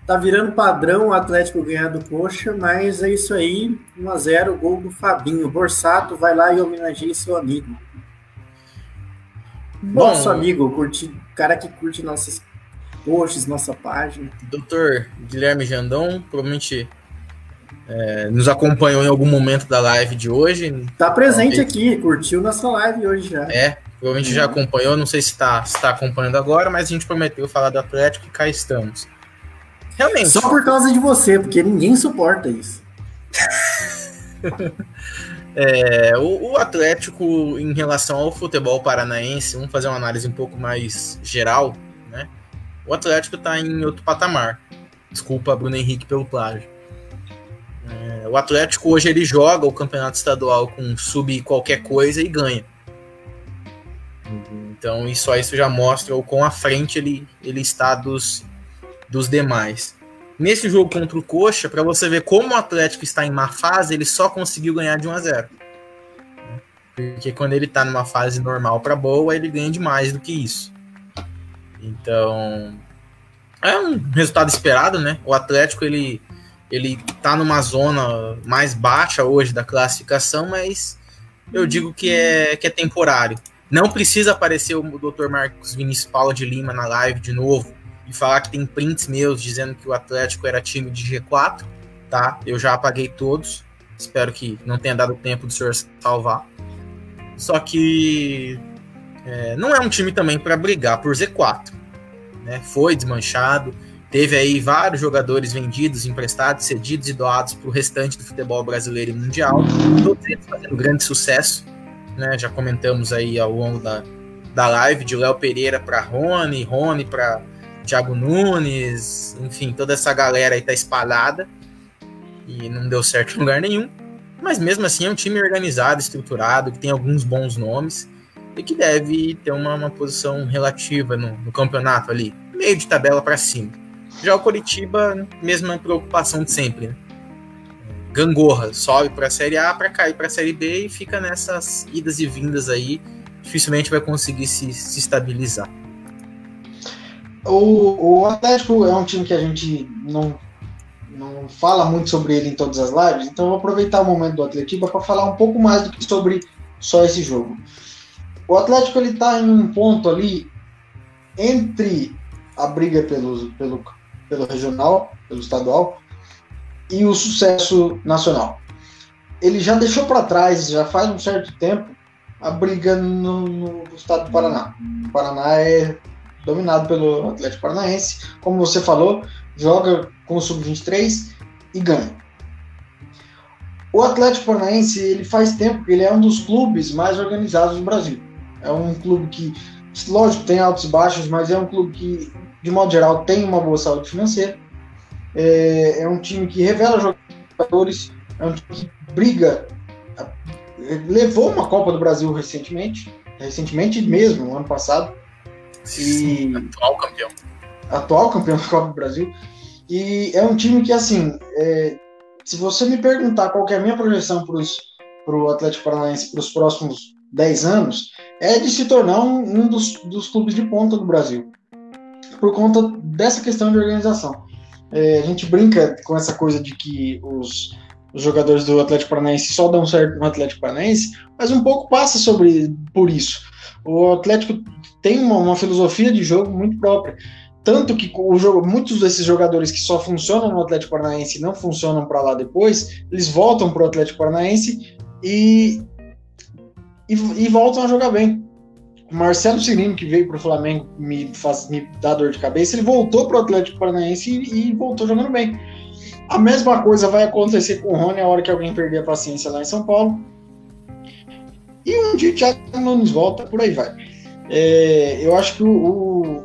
[SPEAKER 3] Tá virando padrão o Atlético ganhar do Coxa, mas é isso aí, 1 a 0 gol do Fabinho. Borsato vai lá e homenageia seu amigo. Bom, Nosso amigo, curti, cara que curte nossos posts, nossa página.
[SPEAKER 2] Doutor Guilherme Jandão, provavelmente é, nos acompanhou em algum momento da live de hoje.
[SPEAKER 3] Tá presente aqui, curtiu nossa live hoje já.
[SPEAKER 2] É, provavelmente já acompanhou, não sei se está tá acompanhando agora, mas a gente prometeu falar do Atlético e cá estamos.
[SPEAKER 3] Realmente. Só por causa de você, porque ninguém suporta isso.
[SPEAKER 2] é, o, o, Atlético, em relação ao futebol paranaense, vamos fazer uma análise um pouco mais geral, né? O Atlético está em outro patamar. Desculpa, Bruno Henrique, pelo plágio. É, o Atlético hoje ele joga o campeonato estadual com sub qualquer coisa e ganha. Então, isso, isso já mostra o quão à frente ele, ele está dos, dos demais. Nesse jogo contra o Coxa, para você ver como o Atlético está em má fase, ele só conseguiu ganhar de 1 a 0. Porque quando ele está numa fase normal para boa, ele ganha de mais do que isso. Então, é um resultado esperado, né? O Atlético ele ele tá numa zona mais baixa hoje da classificação, mas eu digo que é que é temporário. Não precisa aparecer o Dr. Marcos Vinícius Paula de Lima na live de novo e falar que tem prints meus dizendo que o Atlético era time de G4, tá? Eu já apaguei todos. Espero que não tenha dado tempo do senhor salvar. Só que é, não é um time também para brigar por Z4. Né? Foi desmanchado. Teve aí vários jogadores vendidos, emprestados, cedidos e doados para o restante do futebol brasileiro e mundial. Todos eles fazendo grande sucesso. Né? Já comentamos aí ao longo da, da live de Léo Pereira para Rony, Rony para Thiago Nunes, enfim, toda essa galera aí tá espalhada e não deu certo em lugar nenhum. Mas mesmo assim é um time organizado, estruturado, que tem alguns bons nomes e que deve ter uma, uma posição relativa no, no, campeonato ali, meio de tabela para cima. Já o Coritiba, mesma preocupação de sempre. Né? Gangorra sobe para a Série A para cair para a Série B e fica nessas idas e vindas aí. Dificilmente vai conseguir se, se estabilizar.
[SPEAKER 4] O, o Atlético é um time que a gente não, não fala muito sobre ele em todas as lives, então eu vou aproveitar o momento do Atlético para falar um pouco mais do que sobre só esse jogo. O Atlético ele está em um ponto ali entre a briga pelo, pelo, pelo regional, pelo estadual e o sucesso nacional. Ele já deixou para trás, já faz um certo tempo, a briga no, no estado do Paraná. O Paraná é dominado pelo Atlético Paranaense. Como você falou, joga com o Sub-23 e ganha. O Atlético Paranaense, ele faz tempo que ele é um dos clubes mais organizados do Brasil. É um clube que, lógico, tem altos e baixos, mas é um clube que, de modo geral, tem uma boa saúde financeira. É, é um time que revela jogadores, é um time que briga. Levou uma Copa do Brasil recentemente, recentemente mesmo, no ano passado
[SPEAKER 2] e atual campeão.
[SPEAKER 4] Atual campeão da Copa do Brasil. E é um time que, assim, é, se você me perguntar qual é a minha projeção para o Atlético Paranaense para os próximos 10 anos, é de se tornar um, um dos, dos, clubes de ponta do Brasil. Por conta dessa questão de organização. É, a gente brinca com essa coisa de que os, os jogadores do Atlético Paranaense só dão certo no Atlético Paranaense, mas um pouco passa sobre por isso. O Atlético tem uma, uma filosofia de jogo muito própria. Tanto que o jogo, muitos desses jogadores que só funcionam no Atlético Paranaense e não funcionam para lá depois, eles voltam para o Atlético Paranaense e, e, e, voltam a jogar bem. O Marcelo Cirino, que veio para o Flamengo, me, faz, me dá dor de cabeça, ele voltou para o Atlético Paranaense e, e, voltou jogando bem. A mesma coisa vai acontecer com o Rony a hora que alguém perder a paciência lá em São Paulo. E um dia o Thiago Nunes volta, por aí vai. É, eu acho que o,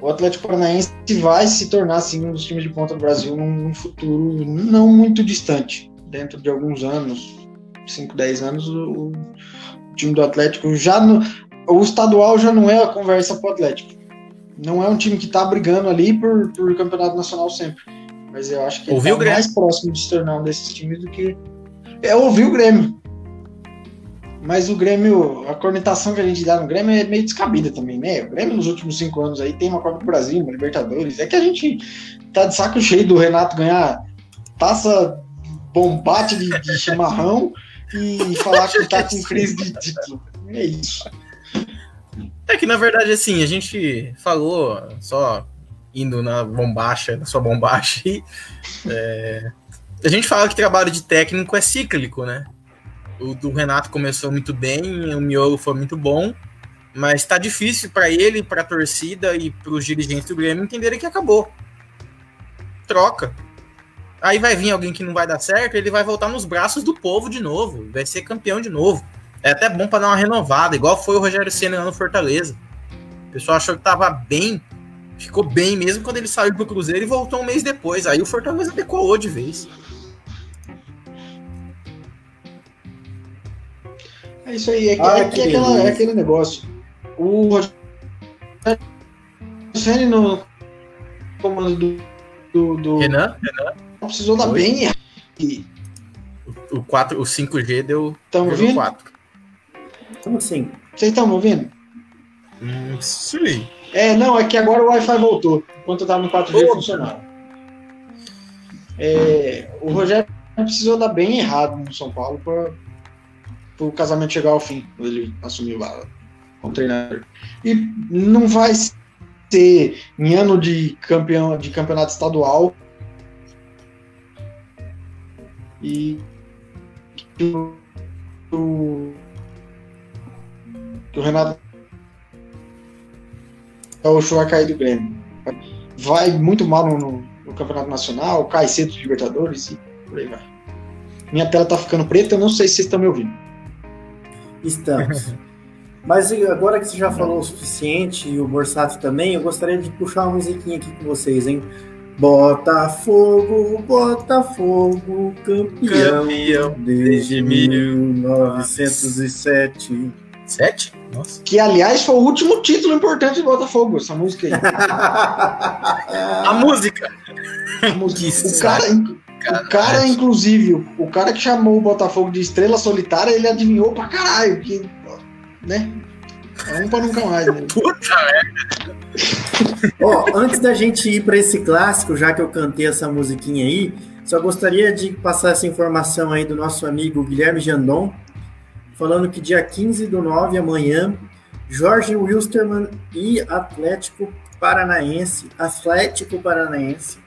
[SPEAKER 4] o, Atlético Paranaense vai se tornar assim, um dos times de ponta do Brasil num, num futuro não muito distante. Dentro de alguns anos, 5, 10 anos, o, o, time do Atlético já no, o estadual já não é a conversa para o Atlético. Não é um time que está brigando ali por, por campeonato nacional sempre. Mas eu acho que ele
[SPEAKER 2] está
[SPEAKER 4] mais próximo de se tornar um desses times do que. É ouvir o Grêmio. Mas o Grêmio, a cornetação que a gente dá no Grêmio é meio descabida também, né? O Grêmio nos últimos cinco anos aí tem uma Copa do Brasil, uma Libertadores. É que a gente tá de saco cheio do Renato ganhar taça bombate de, de chimarrão e falar que tá com crise de título. É isso.
[SPEAKER 2] É que na verdade, assim, a gente falou só indo na bombacha, na sua bombacha, é, a gente fala que trabalho de técnico é cíclico, né? O do Renato começou muito bem, o miolo foi muito bom, mas tá difícil para ele, para a torcida e para os dirigentes do Grêmio entenderem que acabou. Troca. Aí vai vir alguém que não vai dar certo, ele vai voltar nos braços do povo de novo, vai ser campeão de novo. É até bom para dar uma renovada, igual foi o Rogério Senna no Fortaleza. O pessoal achou que tava bem, ficou bem mesmo quando ele saiu pro Cruzeiro e voltou um mês depois. Aí o Fortaleza decolou de vez.
[SPEAKER 4] É isso aí, é, ah, é, que é, aquela, é aquele negócio. O Rogério no comando do do. do...
[SPEAKER 2] Renan? Renan?
[SPEAKER 4] Precisou dar
[SPEAKER 2] Oi?
[SPEAKER 4] bem errado. E
[SPEAKER 2] O, 4, o 5G deu,
[SPEAKER 4] Tamo
[SPEAKER 2] deu
[SPEAKER 4] ouvindo?
[SPEAKER 2] 4.
[SPEAKER 3] Como assim?
[SPEAKER 4] Vocês estão me ouvindo?
[SPEAKER 2] Hum, sim.
[SPEAKER 4] É, não, é que agora o Wi-Fi voltou. Enquanto eu tava no 4G
[SPEAKER 2] Opa.
[SPEAKER 4] funcionava. É, o Rogério precisou dar bem errado no São Paulo para o casamento chegar ao fim, ele assumiu lá como treinador. E não vai ser em ano de, campeão, de campeonato estadual. E que o, o, que o Renato vai cair do Grêmio. Vai muito mal no- no Campeonato Nacional, cai cedo dos Libertadores e por aí vai. Minha tela tá ficando preta, eu não sei se vocês estão me ouvindo.
[SPEAKER 3] Estamos. Mas agora que você já falou o suficiente e o Borsato também, eu gostaria de puxar uma musiquinha aqui com vocês, hein? Botafogo, Botafogo, campeão,
[SPEAKER 2] Campeão
[SPEAKER 3] desde
[SPEAKER 2] desde
[SPEAKER 3] 1907.
[SPEAKER 2] 7? Nossa.
[SPEAKER 4] Que, aliás, foi o último título importante do Botafogo, essa música aí.
[SPEAKER 2] A música!
[SPEAKER 4] A música. O cara, o cara, inclusive, o cara que chamou o Botafogo de estrela solitária, ele adivinhou pra caralho, que, né? É um pra nunca mais, né?
[SPEAKER 2] Puta merda.
[SPEAKER 3] Ó, antes da gente ir para esse clássico, já que eu cantei essa musiquinha aí, só gostaria de passar essa informação aí do nosso amigo Guilherme Jandon, falando que dia 15 do 9, amanhã, Jorge Wilstermann e Atlético Paranaense, Atlético Paranaense,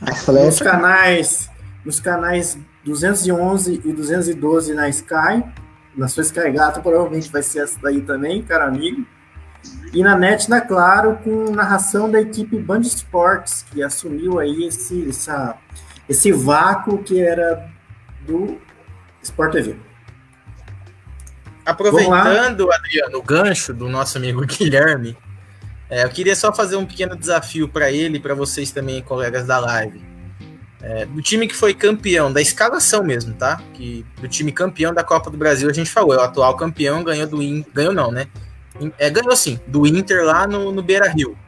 [SPEAKER 3] nos
[SPEAKER 4] Atlético.
[SPEAKER 3] canais, nos canais 211 e 212 na Sky, na sua Sky Gato provavelmente vai ser essa daí também, cara amigo. E na net da Claro, com narração da equipe Band Esportes, que assumiu aí esse, essa, esse vácuo que era do Sport TV.
[SPEAKER 2] Aproveitando, Adriano, o gancho do nosso amigo Guilherme, é, eu queria só fazer um pequeno desafio para ele e para vocês também, colegas da live. É, do time que foi campeão, da escalação mesmo, tá? Que, do time campeão da Copa do Brasil, a gente falou, é o atual campeão, ganhou do Inter. Ganhou não, né? É, ganhou sim, do Inter lá no, no Beira Rio.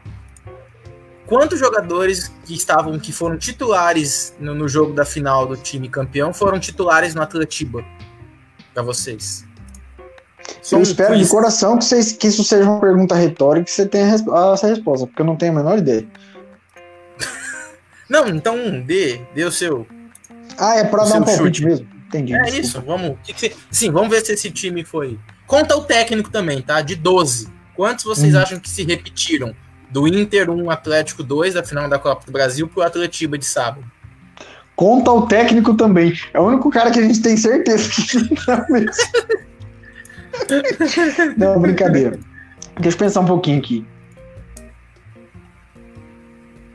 [SPEAKER 2] Quantos jogadores que estavam, que foram titulares no, no jogo da final do time campeão foram titulares no Atletiba? Para vocês. Só
[SPEAKER 4] Eu
[SPEAKER 2] um
[SPEAKER 4] espero de coração que, vocês, que isso seja uma pergunta retórica e que você tenha essa resposta, porque eu não tenho a menor ideia.
[SPEAKER 2] Não, então dê, dê o seu.
[SPEAKER 4] Ah, é pra dar um palpite mesmo? Entendi.
[SPEAKER 2] É
[SPEAKER 4] desculpa.
[SPEAKER 2] isso, vamos. Sim, vamos ver se esse time foi. Conta o técnico também, tá? De 12. Quantos vocês
[SPEAKER 4] Hum.
[SPEAKER 2] acham que se repetiram? Do Inter 1, Atlético 2, da final da Copa do Brasil, pro Atletiba de sábado.
[SPEAKER 4] Conta o técnico também. É o único cara que a gente tem certeza que não é. Não, brincadeira. Deixa eu pensar um pouquinho aqui.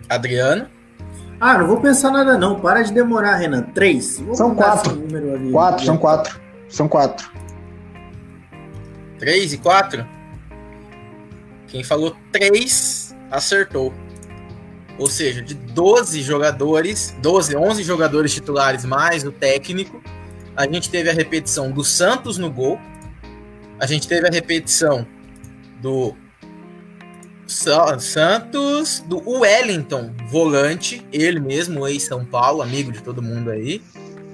[SPEAKER 2] Adriano,
[SPEAKER 3] Ah, não vou pensar nada não, para de demorar, Renan. Três. Vou
[SPEAKER 4] São quatro.
[SPEAKER 3] ali.
[SPEAKER 4] Quatro, são quatro. São quatro.
[SPEAKER 2] 3 e 4. Quem falou 3 acertou. Ou seja, de 12 jogadores, 12, 11 jogadores titulares mais o técnico, a gente teve a repetição do Santos no gol, a gente teve a repetição do Santos, do Wellington, volante, ele mesmo, ex-São Paulo, amigo de todo mundo aí,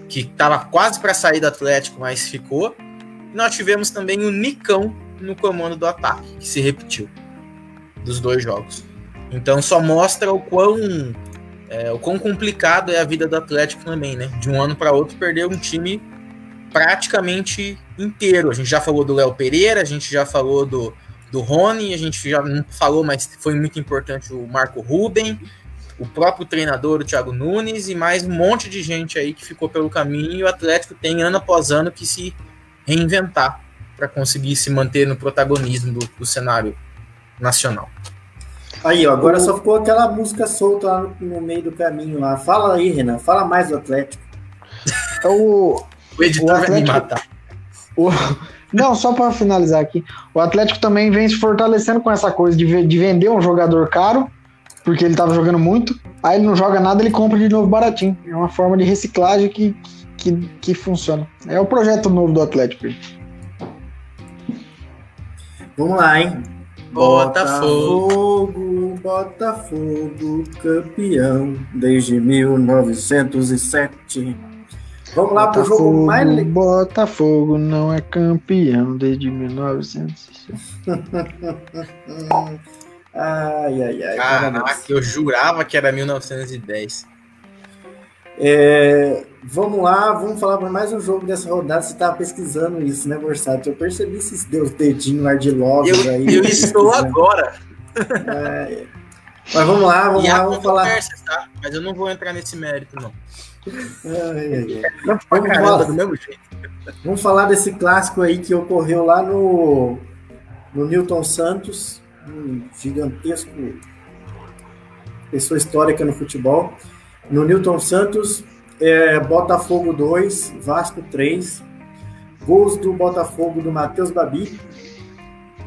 [SPEAKER 2] que estava quase para sair do Atlético, mas ficou. E nós tivemos também o Nicão no comando do ataque, que se repetiu dos dois jogos. Então só mostra o quão, é, o quão complicado é a vida do Atlético também, né? De um ano para outro perder um time praticamente inteiro. A gente já falou do Léo Pereira, a gente já falou do, do Rony, a gente já não falou, mas foi muito importante o Marco Ruben, o próprio treinador, o Thiago Nunes, e mais um monte de gente aí que ficou pelo caminho. E o Atlético tem ano após ano que se reinventar para conseguir se manter no protagonismo do, do cenário nacional.
[SPEAKER 3] Aí, ó, agora só ficou aquela música solta lá no, no meio do caminho lá. Fala aí, Renan, fala mais do Atlético.
[SPEAKER 4] O,
[SPEAKER 2] O editor
[SPEAKER 4] O
[SPEAKER 2] vai me
[SPEAKER 4] Atlético-
[SPEAKER 2] matar.
[SPEAKER 4] o- Não, só para finalizar aqui. O Atlético também vem se fortalecendo com essa coisa de, de vender um jogador caro, porque ele tava jogando muito. Aí ele não joga nada, ele compra de novo baratinho. É uma forma de reciclagem que, que, que funciona. É o projeto novo do Atlético.
[SPEAKER 3] Vamos lá, hein? Botafogo, Botafogo, campeão desde 1907. Vamos lá pro jogo mais legal.
[SPEAKER 4] Botafogo não é campeão desde 1907.
[SPEAKER 3] ai, ai, ai.
[SPEAKER 2] Caraca, eu jurava que era 1910.
[SPEAKER 3] É, vamos lá, vamos falar para mais um jogo dessa rodada. Você estava pesquisando isso, né, Borsato? Eu percebi esses deus dedinhos ardilosos
[SPEAKER 2] eu,
[SPEAKER 3] aí.
[SPEAKER 2] Eu estou agora.
[SPEAKER 3] É, mas vamos lá, vamos
[SPEAKER 2] e
[SPEAKER 3] lá, vamos falar.
[SPEAKER 2] Tá? Mas eu não vou entrar nesse mérito, não.
[SPEAKER 3] Ai, ai, ai. Vamos, falar, do mesmo jeito. vamos falar desse clássico aí que ocorreu lá no, no Newton Santos, um gigantesco pessoa histórica no futebol. No Newton Santos, é, Botafogo 2, Vasco 3. Gols do Botafogo do Matheus Babi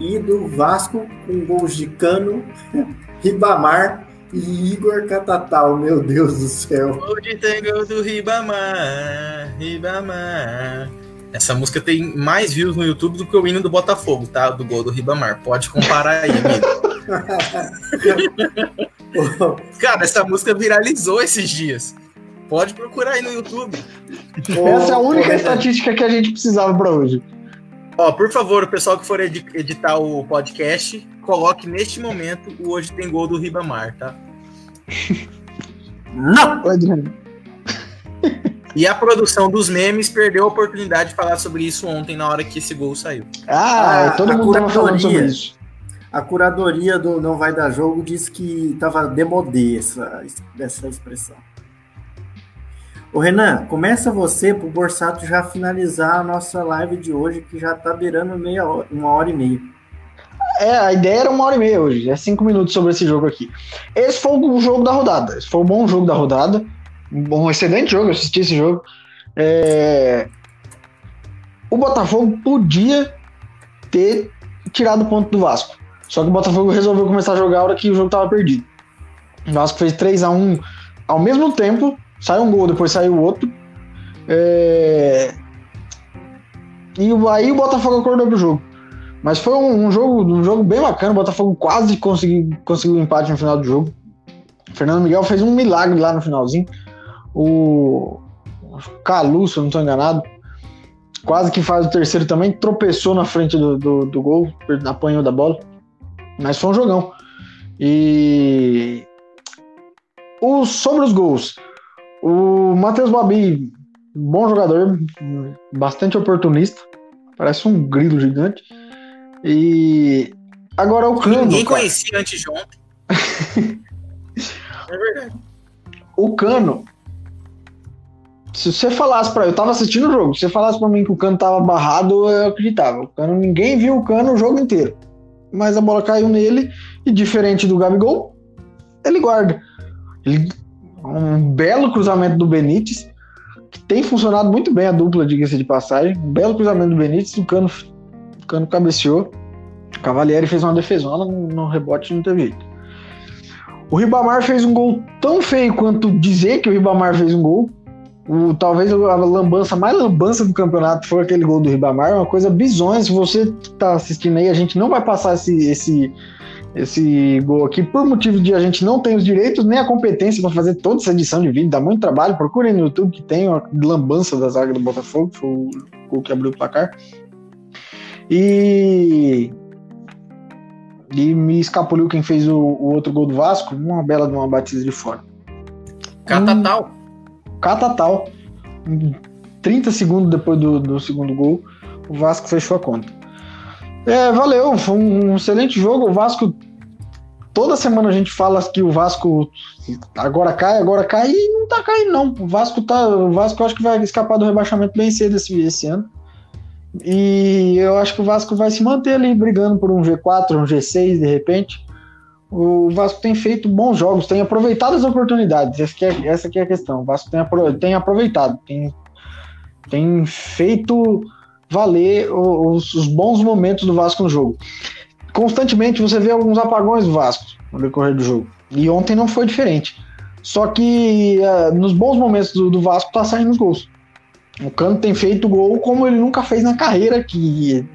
[SPEAKER 3] e do Vasco com gols de Cano, Ribamar e Igor Catatal. Meu Deus do céu.
[SPEAKER 2] Hoje tem gol do Ribamar, Ribamar. Essa música tem mais views no YouTube do que o hino do Botafogo, tá? Do gol do Ribamar. Pode comparar aí, amigo. Cara, essa música viralizou esses dias. Pode procurar aí no YouTube.
[SPEAKER 4] Essa é a única estatística que a gente precisava para hoje.
[SPEAKER 2] Ó, por favor, o pessoal que for editar o podcast, coloque neste momento o Hoje Tem Gol do Ribamar, tá?
[SPEAKER 3] Não!
[SPEAKER 2] E a produção dos memes perdeu a oportunidade de falar sobre isso ontem, na hora que esse gol saiu.
[SPEAKER 4] Ah, ah todo mundo tava falando sobre isso.
[SPEAKER 3] A curadoria do Não Vai Dar Jogo disse que tava demodê essa, essa expressão. Ô Renan, começa você pro Borsato já finalizar a nossa live de hoje, que já tá beirando meia hora, uma hora e meia.
[SPEAKER 4] É, a ideia era uma hora e meia hoje, é cinco minutos sobre esse jogo aqui. Esse foi o jogo da rodada, esse foi um bom jogo da rodada, um excelente jogo, eu assisti esse jogo. É... O Botafogo podia ter tirado o ponto do Vasco, só que o Botafogo resolveu começar a jogar a hora que o jogo tava perdido. O Vasco fez 3 a 1 ao mesmo tempo Saiu um gol, depois saiu outro. É... E aí o Botafogo acordou pro jogo. Mas foi um, um, jogo, um jogo bem bacana. O Botafogo quase conseguiu, conseguiu um empate no final do jogo. O Fernando Miguel fez um milagre lá no finalzinho. O Calu, se eu não estou enganado, quase que faz o terceiro também. Tropeçou na frente do, do, do gol, apanhou da bola. Mas foi um jogão. E o, sobre os gols, o Matheus Babi, bom jogador, bastante oportunista, parece um grilo gigante. E agora o Cano.
[SPEAKER 2] Ninguém cara. conhecia antes de ontem. é verdade.
[SPEAKER 4] O Cano. Se você falasse para eu tava assistindo o jogo, se você falasse para mim que o Cano tava barrado, eu acreditava. O Cano, ninguém viu o Cano o jogo inteiro. Mas a bola caiu nele e diferente do Gabigol, ele guarda. Ele um belo cruzamento do Benítez, que tem funcionado muito bem a dupla, diga-se de passagem. Um belo cruzamento do Benítez, o Cano, Cano cabeceou. Cavalieri fez uma defesona, no, rebote não teve jeito. O Ribamar fez um gol tão feio quanto dizer que o Ribamar fez um gol. O, talvez a lambança mais lambança do campeonato foi aquele gol do Ribamar, uma coisa bizonha. Se você está assistindo aí, a gente não vai passar esse, esse, esse gol aqui por motivo de a gente não ter os direitos nem a competência para fazer toda essa edição de vídeo, dá muito trabalho. Procurem no YouTube que tem a lambança da zaga do Botafogo, foi o gol que abriu o placar. E e me escapuliu quem fez o, o, outro gol do Vasco, uma bela de uma batida de fora.
[SPEAKER 2] Catatal.
[SPEAKER 4] Um, Catatal. 30 segundos depois do, do segundo gol, o Vasco fechou a conta. É, valeu, foi um excelente jogo. O Vasco. Toda semana a gente fala que o Vasco agora cai, agora cai e não tá caindo, não. O Vasco tá. O Vasco acho que vai escapar do rebaixamento bem cedo esse, esse ano. E eu acho que o Vasco vai se manter ali brigando por um G4, um G6 de repente. O Vasco tem feito bons jogos, tem aproveitado as oportunidades. Essa, que é, essa é a questão. O Vasco tem, tem aproveitado, tem, tem feito valer os, os, bons momentos do Vasco no jogo. Constantemente você vê alguns apagões do Vasco no decorrer do jogo. E ontem não foi diferente. Só que uh, nos bons momentos do, do, Vasco tá saindo os gols. O Cano tem feito gol como ele nunca fez na carreira, que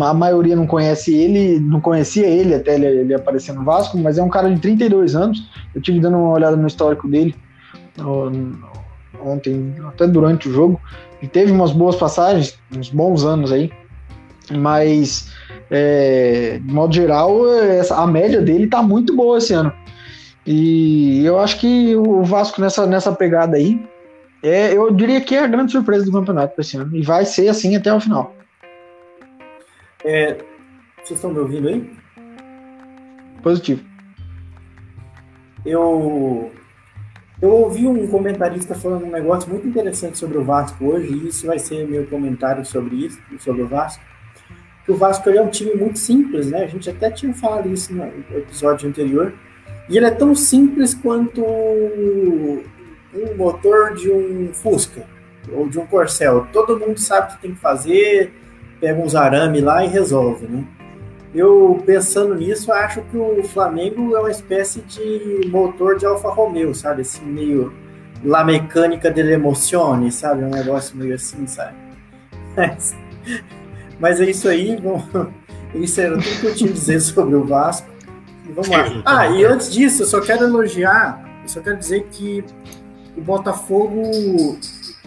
[SPEAKER 4] a maioria não conhece ele, não conhecia ele até ele, ele aparecer no Vasco, mas é um cara de 32 anos. Eu tive dando uma olhada no histórico dele ontem, até durante o jogo. Ele teve umas boas passagens, uns bons anos aí, mas é, de modo geral, a média dele tá muito boa esse ano. E eu acho que o Vasco nessa, nessa pegada aí, é, eu diria que é a grande surpresa do campeonato esse ano. E vai ser assim até o final.
[SPEAKER 3] É, vocês estão me ouvindo aí?
[SPEAKER 4] Positivo.
[SPEAKER 3] Eu, eu ouvi um comentarista falando um negócio muito interessante sobre o Vasco hoje, e isso vai ser meu comentário sobre isso, sobre o Vasco. Que o Vasco é um time muito simples, né? A gente até tinha falado isso no episódio anterior. E ele é tão simples quanto um motor de um Fusca ou de um Corcel. Todo mundo sabe o que tem que fazer, pega uns arame lá e resolve, né? Eu, pensando nisso, acho que o Flamengo é uma espécie de motor de Alfa Romeo, sabe? Assim, meio La Mecânica delle Emozioni, sabe? Um negócio meio assim, sabe? Mas, mas é isso aí, bom, isso era tudo que eu tinha a dizer sobre o Vasco. Vamos lá. Ah, e antes disso, eu só quero elogiar, eu só quero dizer que o Botafogo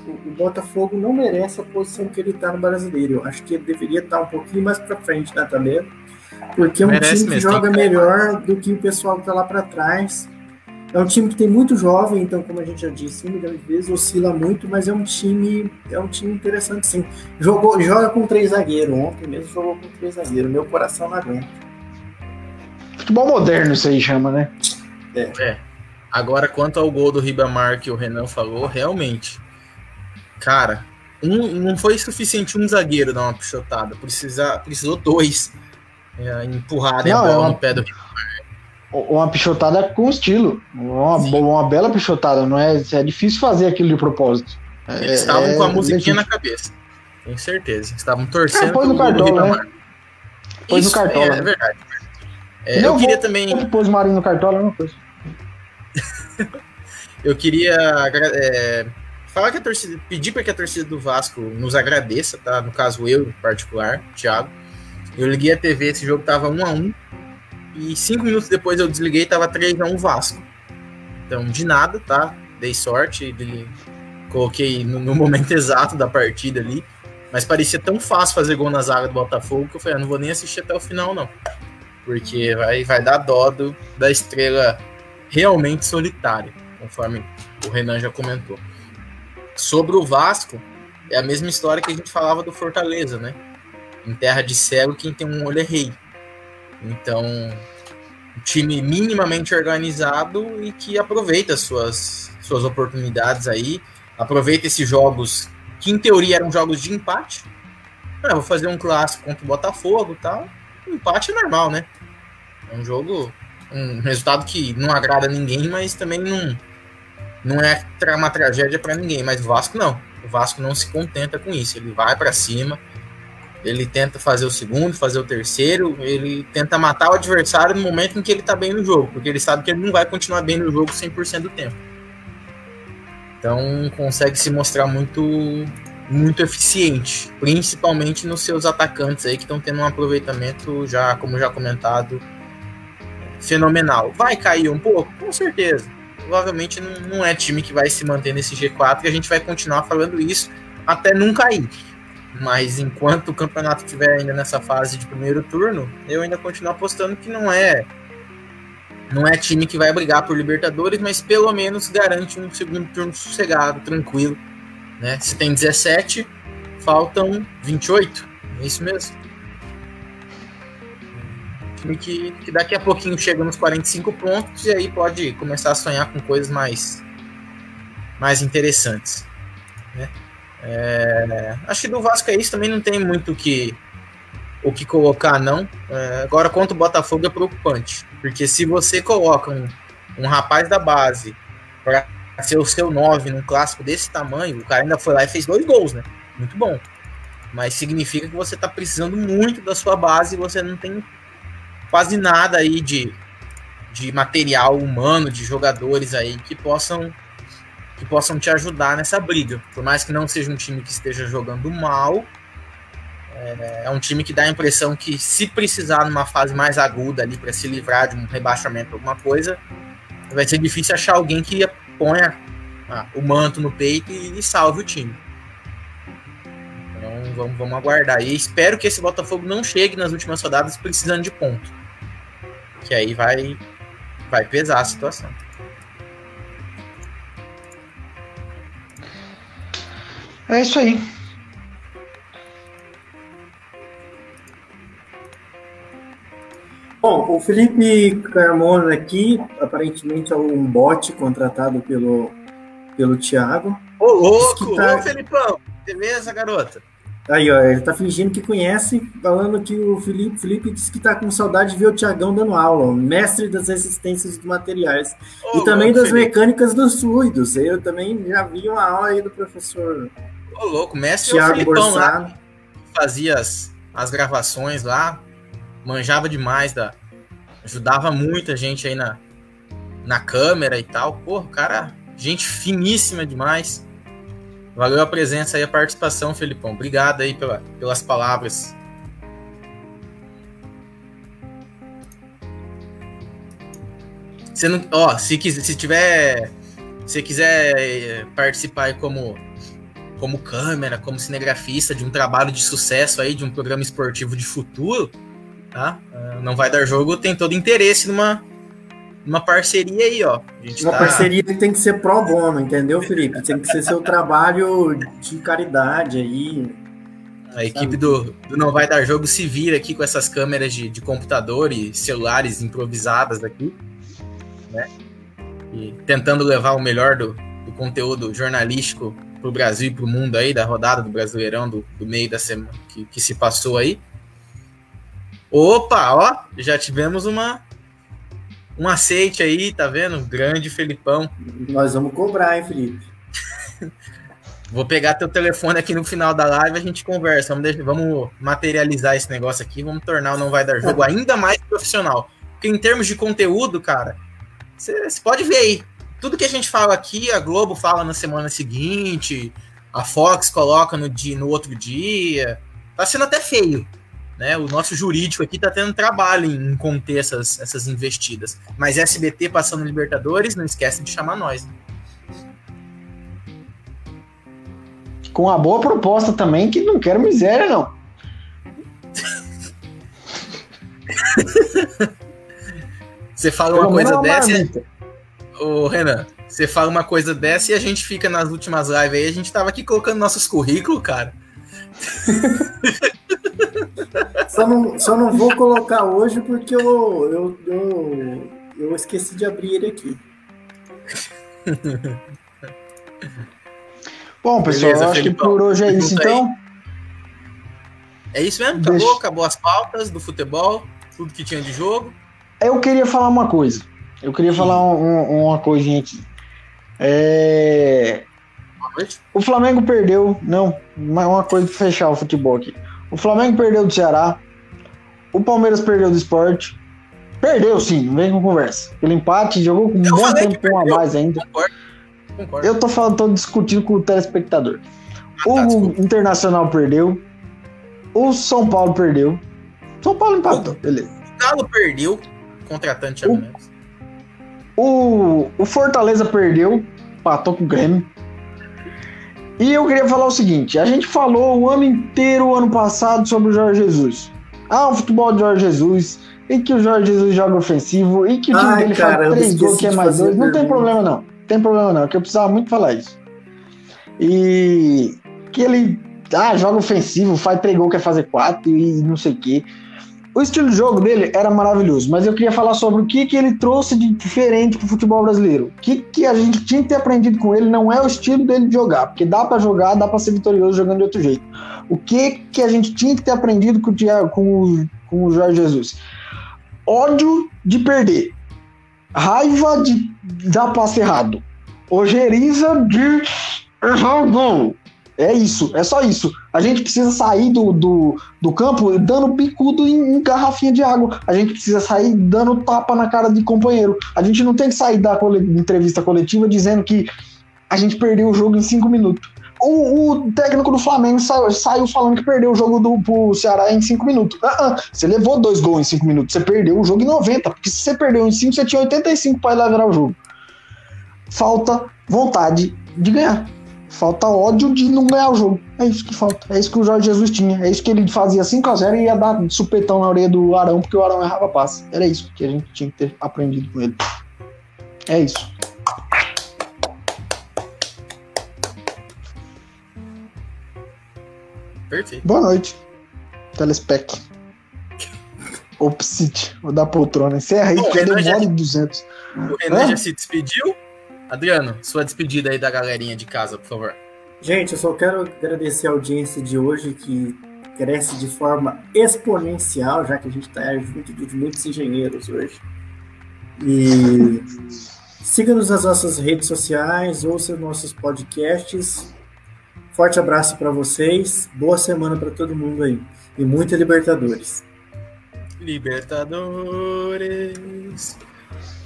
[SPEAKER 3] o Botafogo não merece a posição que ele está no brasileiro. Eu acho que ele deveria estar um pouquinho mais para frente na tabela, porque é um merece time que mesmo, joga melhor do que o pessoal que está lá para trás. É um time que tem muito jovem, então, como a gente já disse, um milhão de vezes, oscila muito, mas é um time, é um time interessante, sim. Jogou, joga com três zagueiros, ontem mesmo jogou com três zagueiros, meu coração não aguenta.
[SPEAKER 4] Futebol moderno isso aí chama, né?
[SPEAKER 2] É. é. Agora, quanto ao gol do Ribamar que o Renan falou, realmente, Cara, um, não foi suficiente um zagueiro dar uma pichotada. Precisa, precisou dois é, empurrarem não, a bola é uma, no pé do
[SPEAKER 4] Uma pichotada com estilo. Uma, uma bela pichotada. Não é, é difícil fazer aquilo de propósito.
[SPEAKER 2] Eles é, estavam é, com a musiquinha na cabeça. Tenho certeza. Estavam torcendo.
[SPEAKER 4] Ah, pôs no cartola, né? Pôs no cartola. É,
[SPEAKER 2] é verdade. É, eu queria também.
[SPEAKER 4] Pôs o Marinho no cartola, não pôs.
[SPEAKER 2] eu queria é, falar que a torcida, pedir para que a torcida do Vasco nos agradeça, tá? No caso eu em particular, Thiago. Eu liguei a TV, esse jogo tava 1 a 1 e cinco minutos depois eu desliguei, tava 3 a 1 Vasco. Então, de nada, tá? Dei sorte, de, coloquei no, no, momento exato da partida ali, mas parecia tão fácil fazer gol na zaga do Botafogo que eu falei, ah, não vou nem assistir até o final não. Porque vai, vai dar dó do, da estrela realmente solitária, conforme o Renan já comentou. Sobre o Vasco, é a mesma história que a gente falava do Fortaleza, né? Em terra de cego, quem tem um olho é rei. Então, um time minimamente organizado e que aproveita suas, suas oportunidades aí, aproveita esses jogos que em teoria eram jogos de empate. Ah, vou fazer um clássico contra o Botafogo e tal. Um empate é normal, né? É um jogo, um resultado que não agrada ninguém, mas também não, não é uma tragédia para ninguém, mas o Vasco não. O Vasco não se contenta com isso. Ele vai para cima, ele tenta fazer o segundo, fazer o terceiro, ele tenta matar o adversário no momento em que ele tá bem no jogo, porque ele sabe que ele não vai continuar bem no jogo 100% do tempo. Então consegue se mostrar muito muito eficiente, principalmente nos seus atacantes aí que estão tendo um aproveitamento já, como já comentado, fenomenal. Vai cair um pouco, com certeza provavelmente não, não é time que vai se manter nesse G4 e a gente vai continuar falando isso até não cair. Mas enquanto o campeonato estiver ainda nessa fase de primeiro turno, eu ainda continuo apostando que não é não é time que vai brigar por Libertadores, mas pelo menos garante um segundo turno sossegado, tranquilo. Né? Se tem 17, faltam 28. É isso mesmo time que, que daqui a pouquinho chega nos 45 pontos e aí pode começar a sonhar com coisas mais, mais interessantes. Né? É, acho que do Vasco é isso, também não tem muito que, o que colocar, não. É, agora, quanto o Botafogo é preocupante, porque se você coloca um, um rapaz da base para ser o seu 9 num clássico desse tamanho, o cara ainda foi lá e fez dois gols, né? Muito bom. Mas significa que você está precisando muito da sua base e você não tem quase nada aí de, de material humano, de jogadores aí que possam que possam te ajudar nessa briga. Por mais que não seja um time que esteja jogando mal, É, é um time que dá a impressão que se precisar numa fase mais aguda ali para se livrar de um rebaixamento, alguma coisa, vai ser difícil achar alguém que ponha ah, o manto no peito e, e, salve o time. Então vamos, vamos aguardar. E espero que esse Botafogo não chegue nas últimas rodadas precisando de ponto. Que aí vai, vai pesar a situação.
[SPEAKER 4] É isso aí.
[SPEAKER 3] Bom, o Felipe Carmona aqui, aparentemente é um bot contratado pelo, pelo Thiago.
[SPEAKER 2] Ô, louco! Tá... Ô, Felipão! Beleza, garota?
[SPEAKER 3] Aí, ó, ele tá fingindo que conhece, falando que o Felipe, Felipe disse que tá com saudade de ver o Tiagão dando aula, mestre das resistências dos materiais. Ô, e também das Felipe. mecânicas dos fluidos. Eu também já vi uma aula aí do professor.
[SPEAKER 2] Ô, louco, mestre Thiago é o Felipão lá, fazia as, as gravações lá, manjava demais da. Ajudava muita gente aí na, na câmera e tal. Pô, cara, gente finíssima demais. Valeu a presença e a participação, Felipão. Obrigado aí pela, pelas palavras. Você não, ó, se quiser, se tiver, se quiser eh, participar aí como como câmera, como cinegrafista de um trabalho de sucesso aí, de um programa esportivo de futuro, tá? Uh, não vai dar jogo, tem todo interesse numa, numa parceria aí, ó.
[SPEAKER 3] uma tá... parceria que tem que ser pro bono, entendeu, Felipe? Tem que ser seu trabalho de caridade aí.
[SPEAKER 2] A equipe do, do, Não Vai Dar Jogo se vira aqui com essas câmeras de, de computador e celulares improvisadas aqui, né? E tentando levar o melhor do, do conteúdo jornalístico para o Brasil e para o mundo aí, da rodada do Brasileirão do, do meio da semana que, que se passou aí. Opa, ó, já tivemos uma um aceite aí, tá vendo? Grande Felipão.
[SPEAKER 3] Nós vamos cobrar, hein, Felipe?
[SPEAKER 2] Vou pegar teu telefone aqui no final da live a gente conversa. Vamos, deixar, vamos materializar esse negócio aqui, vamos tornar o Não Vai Dar Jogo ainda mais profissional. Porque em termos de conteúdo, cara, você pode ver aí. Tudo que a gente fala aqui, a Globo fala na semana seguinte, a Fox coloca no, dia, no outro dia. Tá sendo até feio. Né? O nosso jurídico aqui está tendo trabalho em conter essas, essas investidas. Mas SBT passando Libertadores, não esquece de chamar nós. Né?
[SPEAKER 4] Com uma boa proposta também, que não quero miséria, não.
[SPEAKER 2] Você fala uma coisa dessa. Ô, Renan, você fala uma coisa dessa e a gente fica nas últimas lives aí, a gente tava aqui colocando nossos currículos, cara.
[SPEAKER 3] Só não, só não vou colocar hoje porque eu, eu, eu, eu esqueci de abrir ele aqui.
[SPEAKER 4] Bom, pessoal, Beleza, acho que por hoje é isso, então.
[SPEAKER 2] É isso mesmo? Acabou? Deixa... Acabou as pautas do futebol, tudo que tinha de jogo.
[SPEAKER 4] Eu queria falar uma coisa. Eu queria Sim. falar um, uma coisinha aqui. É... O Flamengo perdeu, não, uma coisa para fechar o futebol aqui. O Flamengo perdeu do Ceará. O Palmeiras perdeu do esporte. Perdeu sim, não vem com conversa. Pelo empate, jogou com um bom tempo com a mais ainda. Concordo. Concordo. Eu tô falando, tô discutindo com o telespectador. Ah, tá, o Internacional perdeu. O São Paulo perdeu. São Paulo empatou, beleza.
[SPEAKER 2] O Galo perdeu. Contratante
[SPEAKER 4] o, o, o Fortaleza perdeu. Empatou com o Grêmio. E eu queria falar o seguinte: a gente falou o ano inteiro, o ano passado, sobre o Jorge Jesus. Ah, o futebol de Jorge Jesus, e que o Jorge Jesus joga ofensivo, e que o time Ai, dele cara, faz três gols, que é mais dois. Não tem problema, não. Tem problema, não. É que eu precisava muito falar isso. E que ele ah, joga ofensivo, faz três gols, quer fazer quatro, e não sei o quê. O estilo de jogo dele era maravilhoso, mas eu queria falar sobre o que, que ele trouxe de diferente pro futebol brasileiro. O que, que a gente tinha que ter aprendido com ele não é o estilo dele de jogar, porque dá para jogar, dá para ser vitorioso jogando de outro jeito. O que, que a gente tinha que ter aprendido com o, com o, com o Jorge Jesus? Ódio de perder, raiva de dar passe errado, ojeriza de errar o gol. É isso, é só isso. A gente precisa sair do, do, do campo dando picudo em, em, garrafinha de água. A gente precisa sair dando tapa na cara de companheiro. A gente não tem que sair da entrevista coletiva dizendo que a gente perdeu o jogo em cinco minutos. o, o técnico do Flamengo saiu, saiu, falando que perdeu o jogo do pro Ceará em 5 minutos. Uh -uh. Você levou dois gols em 5 minutos, você perdeu o jogo em 90, porque se você perdeu em 5, você tinha 85 para virar o jogo. Falta vontade de ganhar. Falta ódio de não ganhar o jogo. É isso que falta. É isso que o Jorge Jesus tinha. É isso que ele fazia 5x0 e ia dar supetão na orelha do Arão, porque o Arão errava passe. Era isso que a gente tinha que ter aprendido com ele. É isso.
[SPEAKER 2] Perfeito.
[SPEAKER 4] Boa noite, Telespec. Opsit, vou dar poltrona. Encerra aí, que
[SPEAKER 2] já-
[SPEAKER 4] mole de 200.
[SPEAKER 2] O Renan já se despediu. Adriano, sua despedida aí da galerinha de casa, por favor.
[SPEAKER 3] Gente, eu só quero agradecer a audiência de hoje que cresce de forma exponencial, já que a gente está junto de muitos engenheiros hoje. E siga-nos nas nossas redes sociais, ouça nossos podcasts. Forte abraço para vocês, boa semana para todo mundo aí e muita Libertadores.
[SPEAKER 2] Libertadores.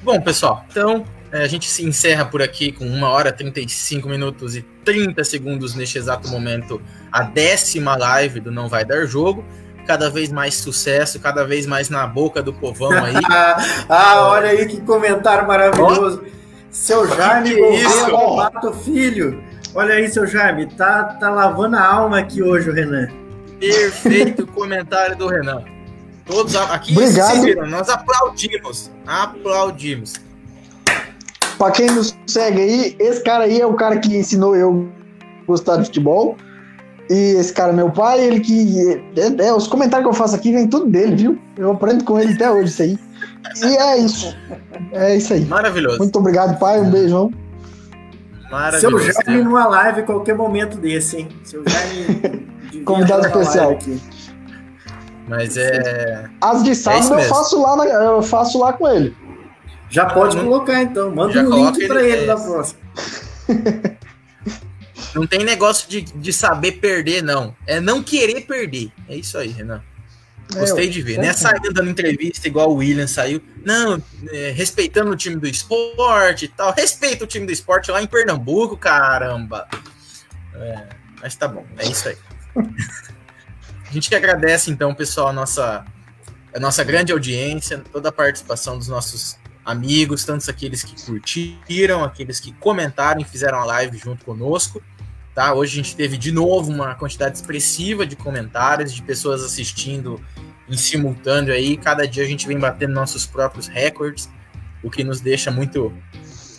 [SPEAKER 2] Bom, pessoal, então a gente se encerra por aqui com 1 hora 35 minutos e 30 segundos neste exato momento, a décima live do Não Vai Dar Jogo. Cada vez mais sucesso, cada vez mais na boca do povão aí.
[SPEAKER 3] ah, olha aí que comentário maravilhoso. Seu Jaime
[SPEAKER 2] é
[SPEAKER 3] Lobato Filho. Olha aí, seu Jaime, tá, tá lavando a alma aqui hoje, o Renan.
[SPEAKER 2] Perfeito comentário do Renan. Todos aqui,
[SPEAKER 4] Obrigado.
[SPEAKER 2] viram, nós aplaudimos. Aplaudimos.
[SPEAKER 4] Pra quem nos segue aí, esse cara aí é o cara que ensinou eu a gostar de futebol. E esse cara é meu pai, ele que. É, é, os comentários que eu faço aqui vem tudo dele, viu? Eu aprendo com ele até hoje isso aí. E é isso. É isso aí.
[SPEAKER 2] Maravilhoso.
[SPEAKER 4] Muito obrigado, pai. Um beijão.
[SPEAKER 3] Seu
[SPEAKER 2] Maravilhoso.
[SPEAKER 3] Jaime numa live qualquer momento desse, hein? Seu Jaime.
[SPEAKER 4] Convidado especial.
[SPEAKER 3] aqui.
[SPEAKER 2] Mas é.
[SPEAKER 4] As de
[SPEAKER 2] isso
[SPEAKER 4] sábado eu
[SPEAKER 2] mesmo.
[SPEAKER 4] faço lá, na- eu faço lá com ele.
[SPEAKER 3] Já pode
[SPEAKER 2] Não-
[SPEAKER 3] colocar então. Manda
[SPEAKER 2] Já
[SPEAKER 3] um
[SPEAKER 2] coloca
[SPEAKER 3] link pra
[SPEAKER 2] ele-
[SPEAKER 3] ele na próxima.
[SPEAKER 2] Não tem negócio de, de saber perder, não. É não querer perder. É isso aí, Renan. Gostei
[SPEAKER 4] É,
[SPEAKER 2] de ver.
[SPEAKER 4] é,
[SPEAKER 2] é saindo dando entrevista igual o William saiu. Não, é, respeitando o time do esporte e tal. Respeita o time do esporte lá em Pernambuco, caramba. É, mas tá bom, é isso aí. a gente que agradece, então, pessoal, a nossa, a nossa grande audiência, toda a participação dos nossos amigos, tantos aqueles que curtiram, aqueles que comentaram e fizeram a live junto conosco. Tá? Hoje a gente teve de novo uma quantidade expressiva de comentários, de pessoas assistindo em simultâneo aí. Cada dia a gente vem batendo nossos próprios recordes, o que nos deixa muito,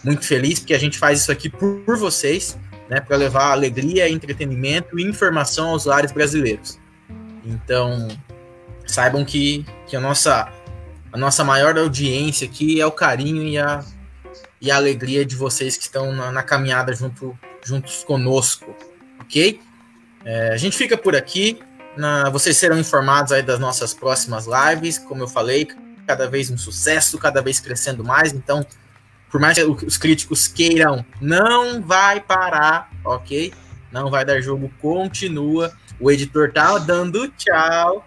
[SPEAKER 2] muito feliz, porque a gente faz isso aqui por, vocês, né? Para levar alegria, entretenimento e informação aos lares brasileiros. Então, saibam que, que a, nossa, a nossa maior audiência aqui é o carinho e a, e a alegria de vocês que estão na, na caminhada junto, juntos conosco, ok? É, a gente fica por aqui. Na- vocês serão informados aí das nossas próximas lives. Como eu falei, cada vez um sucesso, cada vez crescendo mais. Então, por mais que os críticos queiram, não vai parar, ok? Não vai dar jogo, continua. O editor tá dando tchau.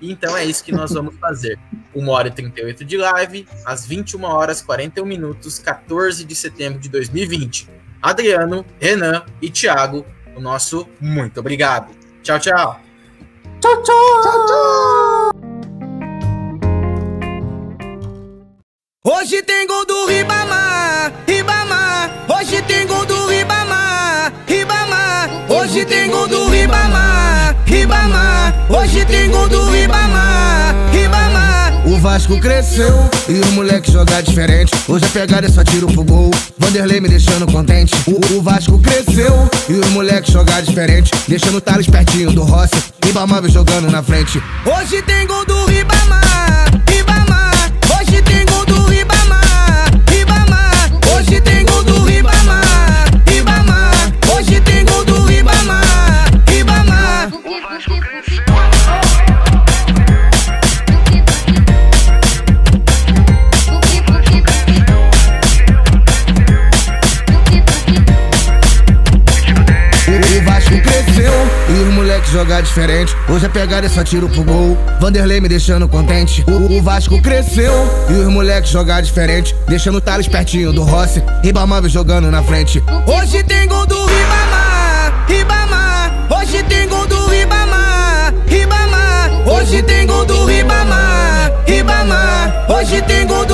[SPEAKER 2] Então é isso que nós vamos fazer. 1 hora e 38 de live, às 21 horas 41 minutos, 14 de setembro de 2020. Adriano, Renan e Thiago, o nosso muito obrigado. Tchau, tchau.
[SPEAKER 3] Tchau, tchau!
[SPEAKER 4] Tchau, tchau!
[SPEAKER 1] Hoje tem gol do Ribamar, Ribamar. Hoje tem gol do Ribamar, Ribamar. O Vasco cresceu e o moleque jogar diferente. Hoje a pegada é só tiro pro gol. Vanderlei me deixando contente. O, o Vasco cresceu e o moleque jogar diferente. Deixando o Thales pertinho do Rossi. Ribamar vem jogando na frente. Hoje tem gol do Ribamar, Ribamar. jogar diferente. Hoje a pegada é só tiro pro gol. Vanderlei me deixando contente. O, o Vasco cresceu e os moleques jogar diferente. Deixando o Thales pertinho do Rossi. Ribamar jogando na frente. Hoje tem gol do Ribamar. Ribamar. Hoje tem gol do Ribamar. Ribamar. Hoje tem gol do Ribamar. Ribamar. Hoje tem gol do